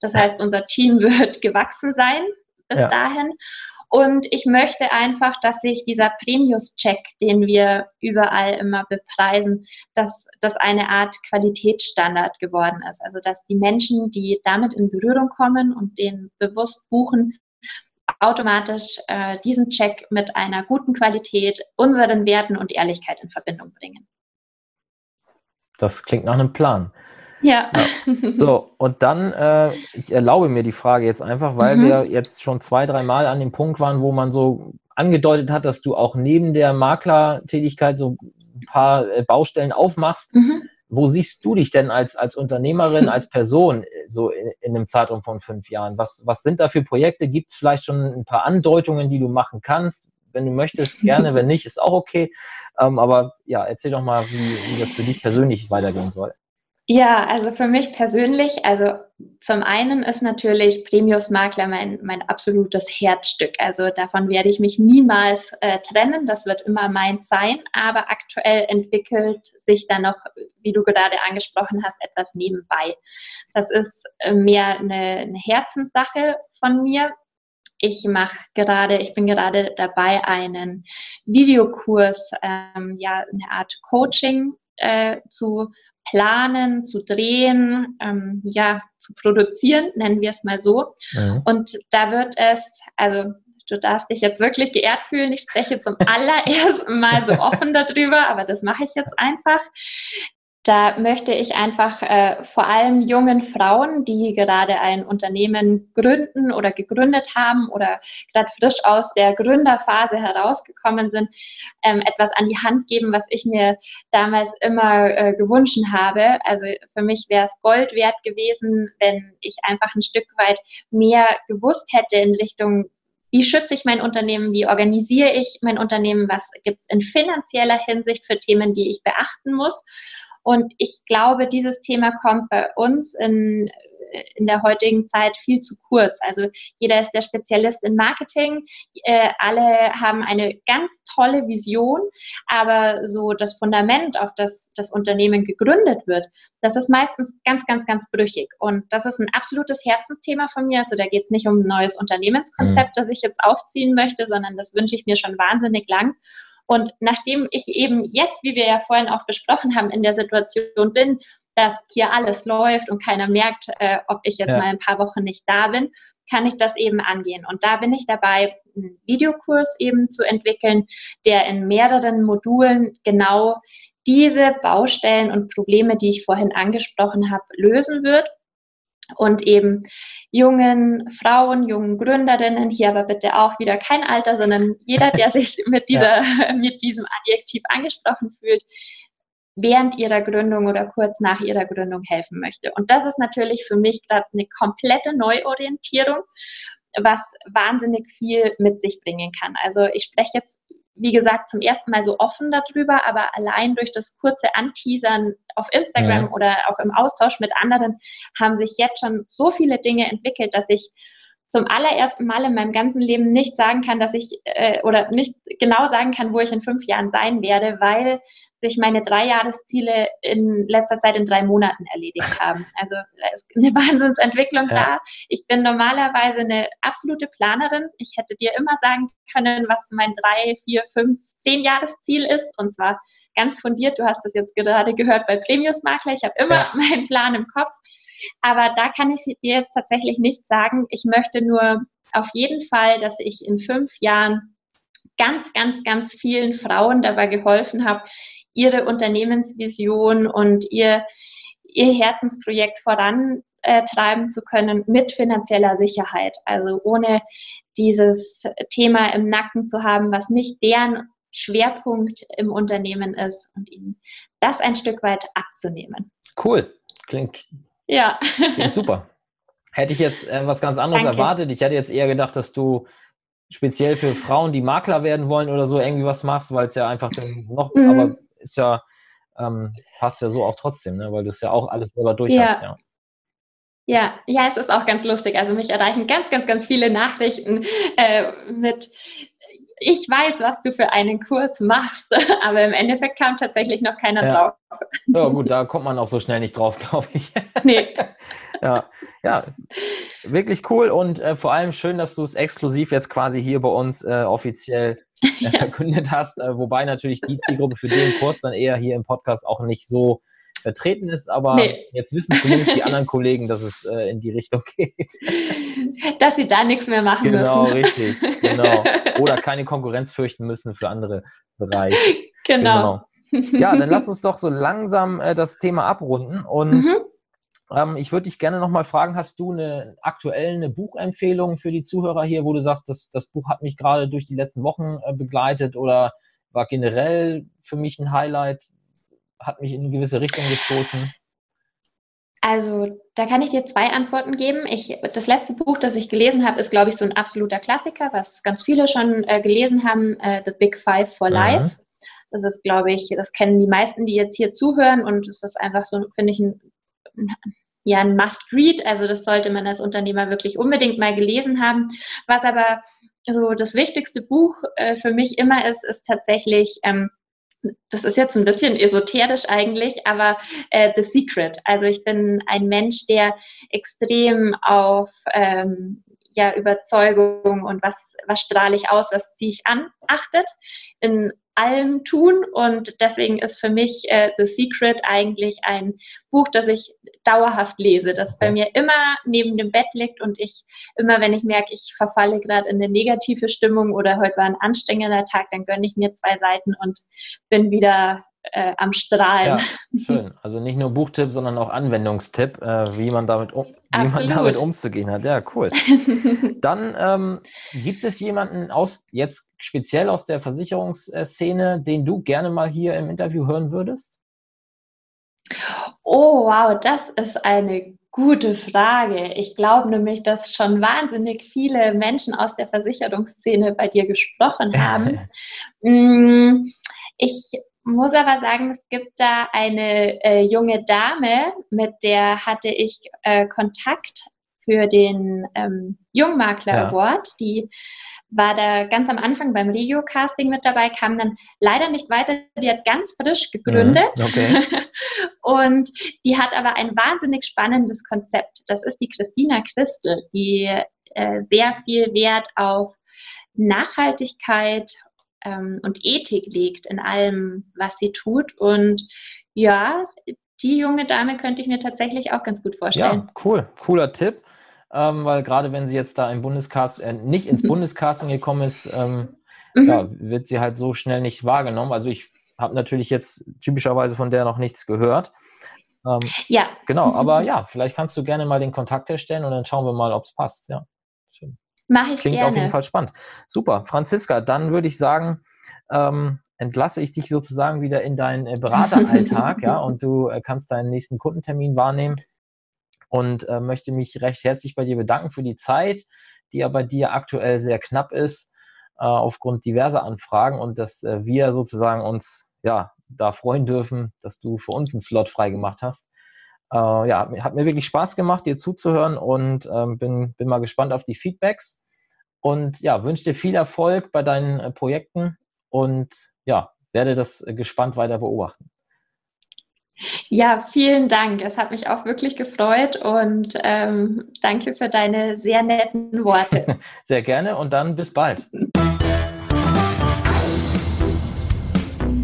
Das heißt, unser Team wird gewachsen sein bis ja. dahin. Und ich möchte einfach, dass sich dieser Premius-Check, den wir überall immer bepreisen, dass das eine Art Qualitätsstandard geworden ist. Also dass die Menschen, die damit in Berührung kommen und den bewusst buchen, automatisch äh, diesen Check mit einer guten Qualität, unseren Werten und Ehrlichkeit in Verbindung bringen. Das klingt nach einem Plan. Ja. ja. So, und dann, äh, ich erlaube mir die Frage jetzt einfach, weil mhm. wir jetzt schon zwei, drei Mal an dem Punkt waren, wo man so angedeutet hat, dass du auch neben der Maklertätigkeit so ein paar äh, Baustellen aufmachst. Mhm. Wo siehst du dich denn als, als Unternehmerin, als Person äh, so in, in einem Zeitraum von fünf Jahren? Was, was sind da für Projekte? Gibt es vielleicht schon ein paar Andeutungen, die du machen kannst? Wenn du möchtest, gerne. Wenn nicht, ist auch okay. Ähm, aber ja, erzähl doch mal, wie, wie das für dich persönlich weitergehen soll. Ja, also für mich persönlich, also zum einen ist natürlich Premius Makler mein, mein absolutes Herzstück. Also davon werde ich mich niemals äh, trennen. Das wird immer meins sein. Aber aktuell entwickelt sich dann noch, wie du gerade angesprochen hast, etwas nebenbei. Das ist äh, mehr eine, eine Herzenssache von mir. Ich mache gerade, ich bin gerade dabei, einen Videokurs, ähm, ja, eine Art Coaching äh, zu planen, zu drehen, ähm, ja, zu produzieren, nennen wir es mal so. Mhm. Und da wird es, also du darfst dich jetzt wirklich geehrt fühlen. Ich spreche zum allerersten Mal so offen darüber, aber das mache ich jetzt einfach. Da möchte ich einfach äh, vor allem jungen Frauen, die gerade ein Unternehmen gründen oder gegründet haben oder gerade frisch aus der Gründerphase herausgekommen sind, ähm, etwas an die Hand geben, was ich mir damals immer äh, gewünscht habe. Also für mich wäre es Gold wert gewesen, wenn ich einfach ein Stück weit mehr gewusst hätte in Richtung wie schütze ich mein Unternehmen, wie organisiere ich mein Unternehmen, was gibt es in finanzieller Hinsicht für Themen, die ich beachten muss. Und ich glaube, dieses Thema kommt bei uns in, in der heutigen Zeit viel zu kurz. Also jeder ist der Spezialist in Marketing, äh, alle haben eine ganz tolle Vision, aber so das Fundament, auf das das Unternehmen gegründet wird, das ist meistens ganz, ganz, ganz brüchig. Und das ist ein absolutes Herzensthema von mir. Also da geht es nicht um ein neues Unternehmenskonzept, mhm. das ich jetzt aufziehen möchte, sondern das wünsche ich mir schon wahnsinnig lang. Und nachdem ich eben jetzt, wie wir ja vorhin auch besprochen haben, in der Situation bin, dass hier alles läuft und keiner merkt, äh, ob ich jetzt ja. mal ein paar Wochen nicht da bin, kann ich das eben angehen. Und da bin ich dabei, einen Videokurs eben zu entwickeln, der in mehreren Modulen genau diese Baustellen und Probleme, die ich vorhin angesprochen habe, lösen wird und eben jungen Frauen, jungen Gründerinnen, hier aber bitte auch wieder kein Alter, sondern jeder, der sich mit dieser, ja. mit diesem Adjektiv angesprochen fühlt, während ihrer Gründung oder kurz nach ihrer Gründung helfen möchte. Und das ist natürlich für mich gerade eine komplette Neuorientierung, was wahnsinnig viel mit sich bringen kann. Also ich spreche jetzt wie gesagt, zum ersten Mal so offen darüber, aber allein durch das kurze Anteasern auf Instagram ja. oder auch im Austausch mit anderen haben sich jetzt schon so viele Dinge entwickelt, dass ich zum allerersten Mal in meinem ganzen Leben nicht sagen kann, dass ich äh, oder nicht genau sagen kann, wo ich in fünf Jahren sein werde, weil sich meine Dreijahresziele in letzter Zeit in drei Monaten erledigt haben. Also da ist eine Wahnsinnsentwicklung ja. da. Ich bin normalerweise eine absolute Planerin. Ich hätte dir immer sagen können, was mein drei, vier, fünf, zehn Jahresziel ist und zwar ganz fundiert. Du hast das jetzt gerade gehört bei Premius Makler. Ich habe immer ja. meinen Plan im Kopf. Aber da kann ich dir jetzt tatsächlich nicht sagen. Ich möchte nur auf jeden Fall, dass ich in fünf Jahren ganz, ganz, ganz vielen Frauen dabei geholfen habe, ihre Unternehmensvision und ihr, ihr Herzensprojekt vorantreiben zu können mit finanzieller Sicherheit. Also ohne dieses Thema im Nacken zu haben, was nicht deren Schwerpunkt im Unternehmen ist und ihnen das ein Stück weit abzunehmen. Cool. Klingt ja. Klingt super. Hätte ich jetzt äh, was ganz anderes Danke. erwartet. Ich hätte jetzt eher gedacht, dass du speziell für Frauen, die Makler werden wollen oder so, irgendwie was machst, weil es ja einfach dann noch, mhm. aber ist ja, ähm, passt ja so auch trotzdem, ne? weil du es ja auch alles selber durch ja. hast. Ja. Ja, ja, es ist auch ganz lustig. Also mich erreichen ganz, ganz, ganz viele Nachrichten äh, mit ich weiß, was du für einen Kurs machst, aber im Endeffekt kam tatsächlich noch keiner ja. drauf. Ja, gut, da kommt man auch so schnell nicht drauf, glaube ich. Nee. ja, ja, wirklich cool und äh, vor allem schön, dass du es exklusiv jetzt quasi hier bei uns äh, offiziell äh, verkündet hast, äh, wobei natürlich die Zielgruppe für den Kurs dann eher hier im Podcast auch nicht so vertreten ist, aber nee. jetzt wissen zumindest die anderen Kollegen, dass es äh, in die Richtung geht. Dass sie da nichts mehr machen genau, müssen. Genau, richtig. Genau. Oder keine Konkurrenz fürchten müssen für andere Bereiche. Genau. genau. Ja, dann lass uns doch so langsam äh, das Thema abrunden und mhm. ähm, ich würde dich gerne nochmal fragen, hast du eine aktuell eine Buchempfehlung für die Zuhörer hier, wo du sagst, das, das Buch hat mich gerade durch die letzten Wochen äh, begleitet oder war generell für mich ein Highlight? hat mich in eine gewisse Richtung gestoßen? Also, da kann ich dir zwei Antworten geben. Ich, das letzte Buch, das ich gelesen habe, ist, glaube ich, so ein absoluter Klassiker, was ganz viele schon äh, gelesen haben, äh, The Big Five for Life. Mhm. Das ist, glaube ich, das kennen die meisten, die jetzt hier zuhören und es ist einfach so, finde ich, ein, ja, ein Must-Read. Also, das sollte man als Unternehmer wirklich unbedingt mal gelesen haben. Was aber so das wichtigste Buch äh, für mich immer ist, ist tatsächlich ähm, das ist jetzt ein bisschen esoterisch eigentlich, aber äh, The Secret. Also ich bin ein Mensch, der extrem auf ähm, ja, Überzeugung und was, was strahle ich aus, was ziehe ich an, achtet. In allem tun. Und deswegen ist für mich äh, The Secret eigentlich ein Buch, das ich dauerhaft lese, das bei mir immer neben dem Bett liegt und ich immer, wenn ich merke, ich verfalle gerade in eine negative Stimmung oder heute war ein anstrengender Tag, dann gönne ich mir zwei Seiten und bin wieder äh, am Strahlen. Ja, schön. Also nicht nur Buchtipp, sondern auch Anwendungstipp, äh, wie man damit um, wie man damit umzugehen hat. Ja, cool. Dann ähm, gibt es jemanden aus jetzt speziell aus der Versicherungsszene, den du gerne mal hier im Interview hören würdest? Oh, wow, das ist eine gute Frage. Ich glaube nämlich, dass schon wahnsinnig viele Menschen aus der Versicherungsszene bei dir gesprochen haben. Mm, ich muss aber sagen, es gibt da eine äh, junge Dame, mit der hatte ich äh, Kontakt für den ähm, Jungmakler ja. Award. Die war da ganz am Anfang beim Regio-Casting mit dabei, kam dann leider nicht weiter. Die hat ganz frisch gegründet. Mhm, okay. und die hat aber ein wahnsinnig spannendes Konzept. Das ist die Christina Christel, die äh, sehr viel Wert auf Nachhaltigkeit ähm, und Ethik legt in allem, was sie tut. Und ja, die junge Dame könnte ich mir tatsächlich auch ganz gut vorstellen. Ja, cool, cooler Tipp. Ähm, weil gerade wenn sie jetzt da im Bundescast, äh, nicht ins mhm. Bundescasting gekommen ist, ähm, mhm. ja, wird sie halt so schnell nicht wahrgenommen. Also ich habe natürlich jetzt typischerweise von der noch nichts gehört. Ähm, ja. Genau, aber ja, vielleicht kannst du gerne mal den Kontakt herstellen und dann schauen wir mal, ob es passt. Ja, schön. Mache ich Klingt gerne. auf jeden Fall spannend. Super, Franziska, dann würde ich sagen, ähm, entlasse ich dich sozusagen wieder in deinen äh, Berateralltag, ja, und du äh, kannst deinen nächsten Kundentermin wahrnehmen und äh, möchte mich recht herzlich bei dir bedanken für die Zeit, die ja bei dir aktuell sehr knapp ist, äh, aufgrund diverser Anfragen und dass äh, wir sozusagen uns ja da freuen dürfen, dass du für uns einen Slot frei gemacht hast. Äh, ja, hat mir wirklich Spaß gemacht, dir zuzuhören und ähm, bin, bin mal gespannt auf die Feedbacks. Und ja, wünsche dir viel Erfolg bei deinen äh, Projekten und ja, werde das äh, gespannt weiter beobachten. Ja, vielen Dank. Es hat mich auch wirklich gefreut und ähm, danke für deine sehr netten Worte. sehr gerne und dann bis bald.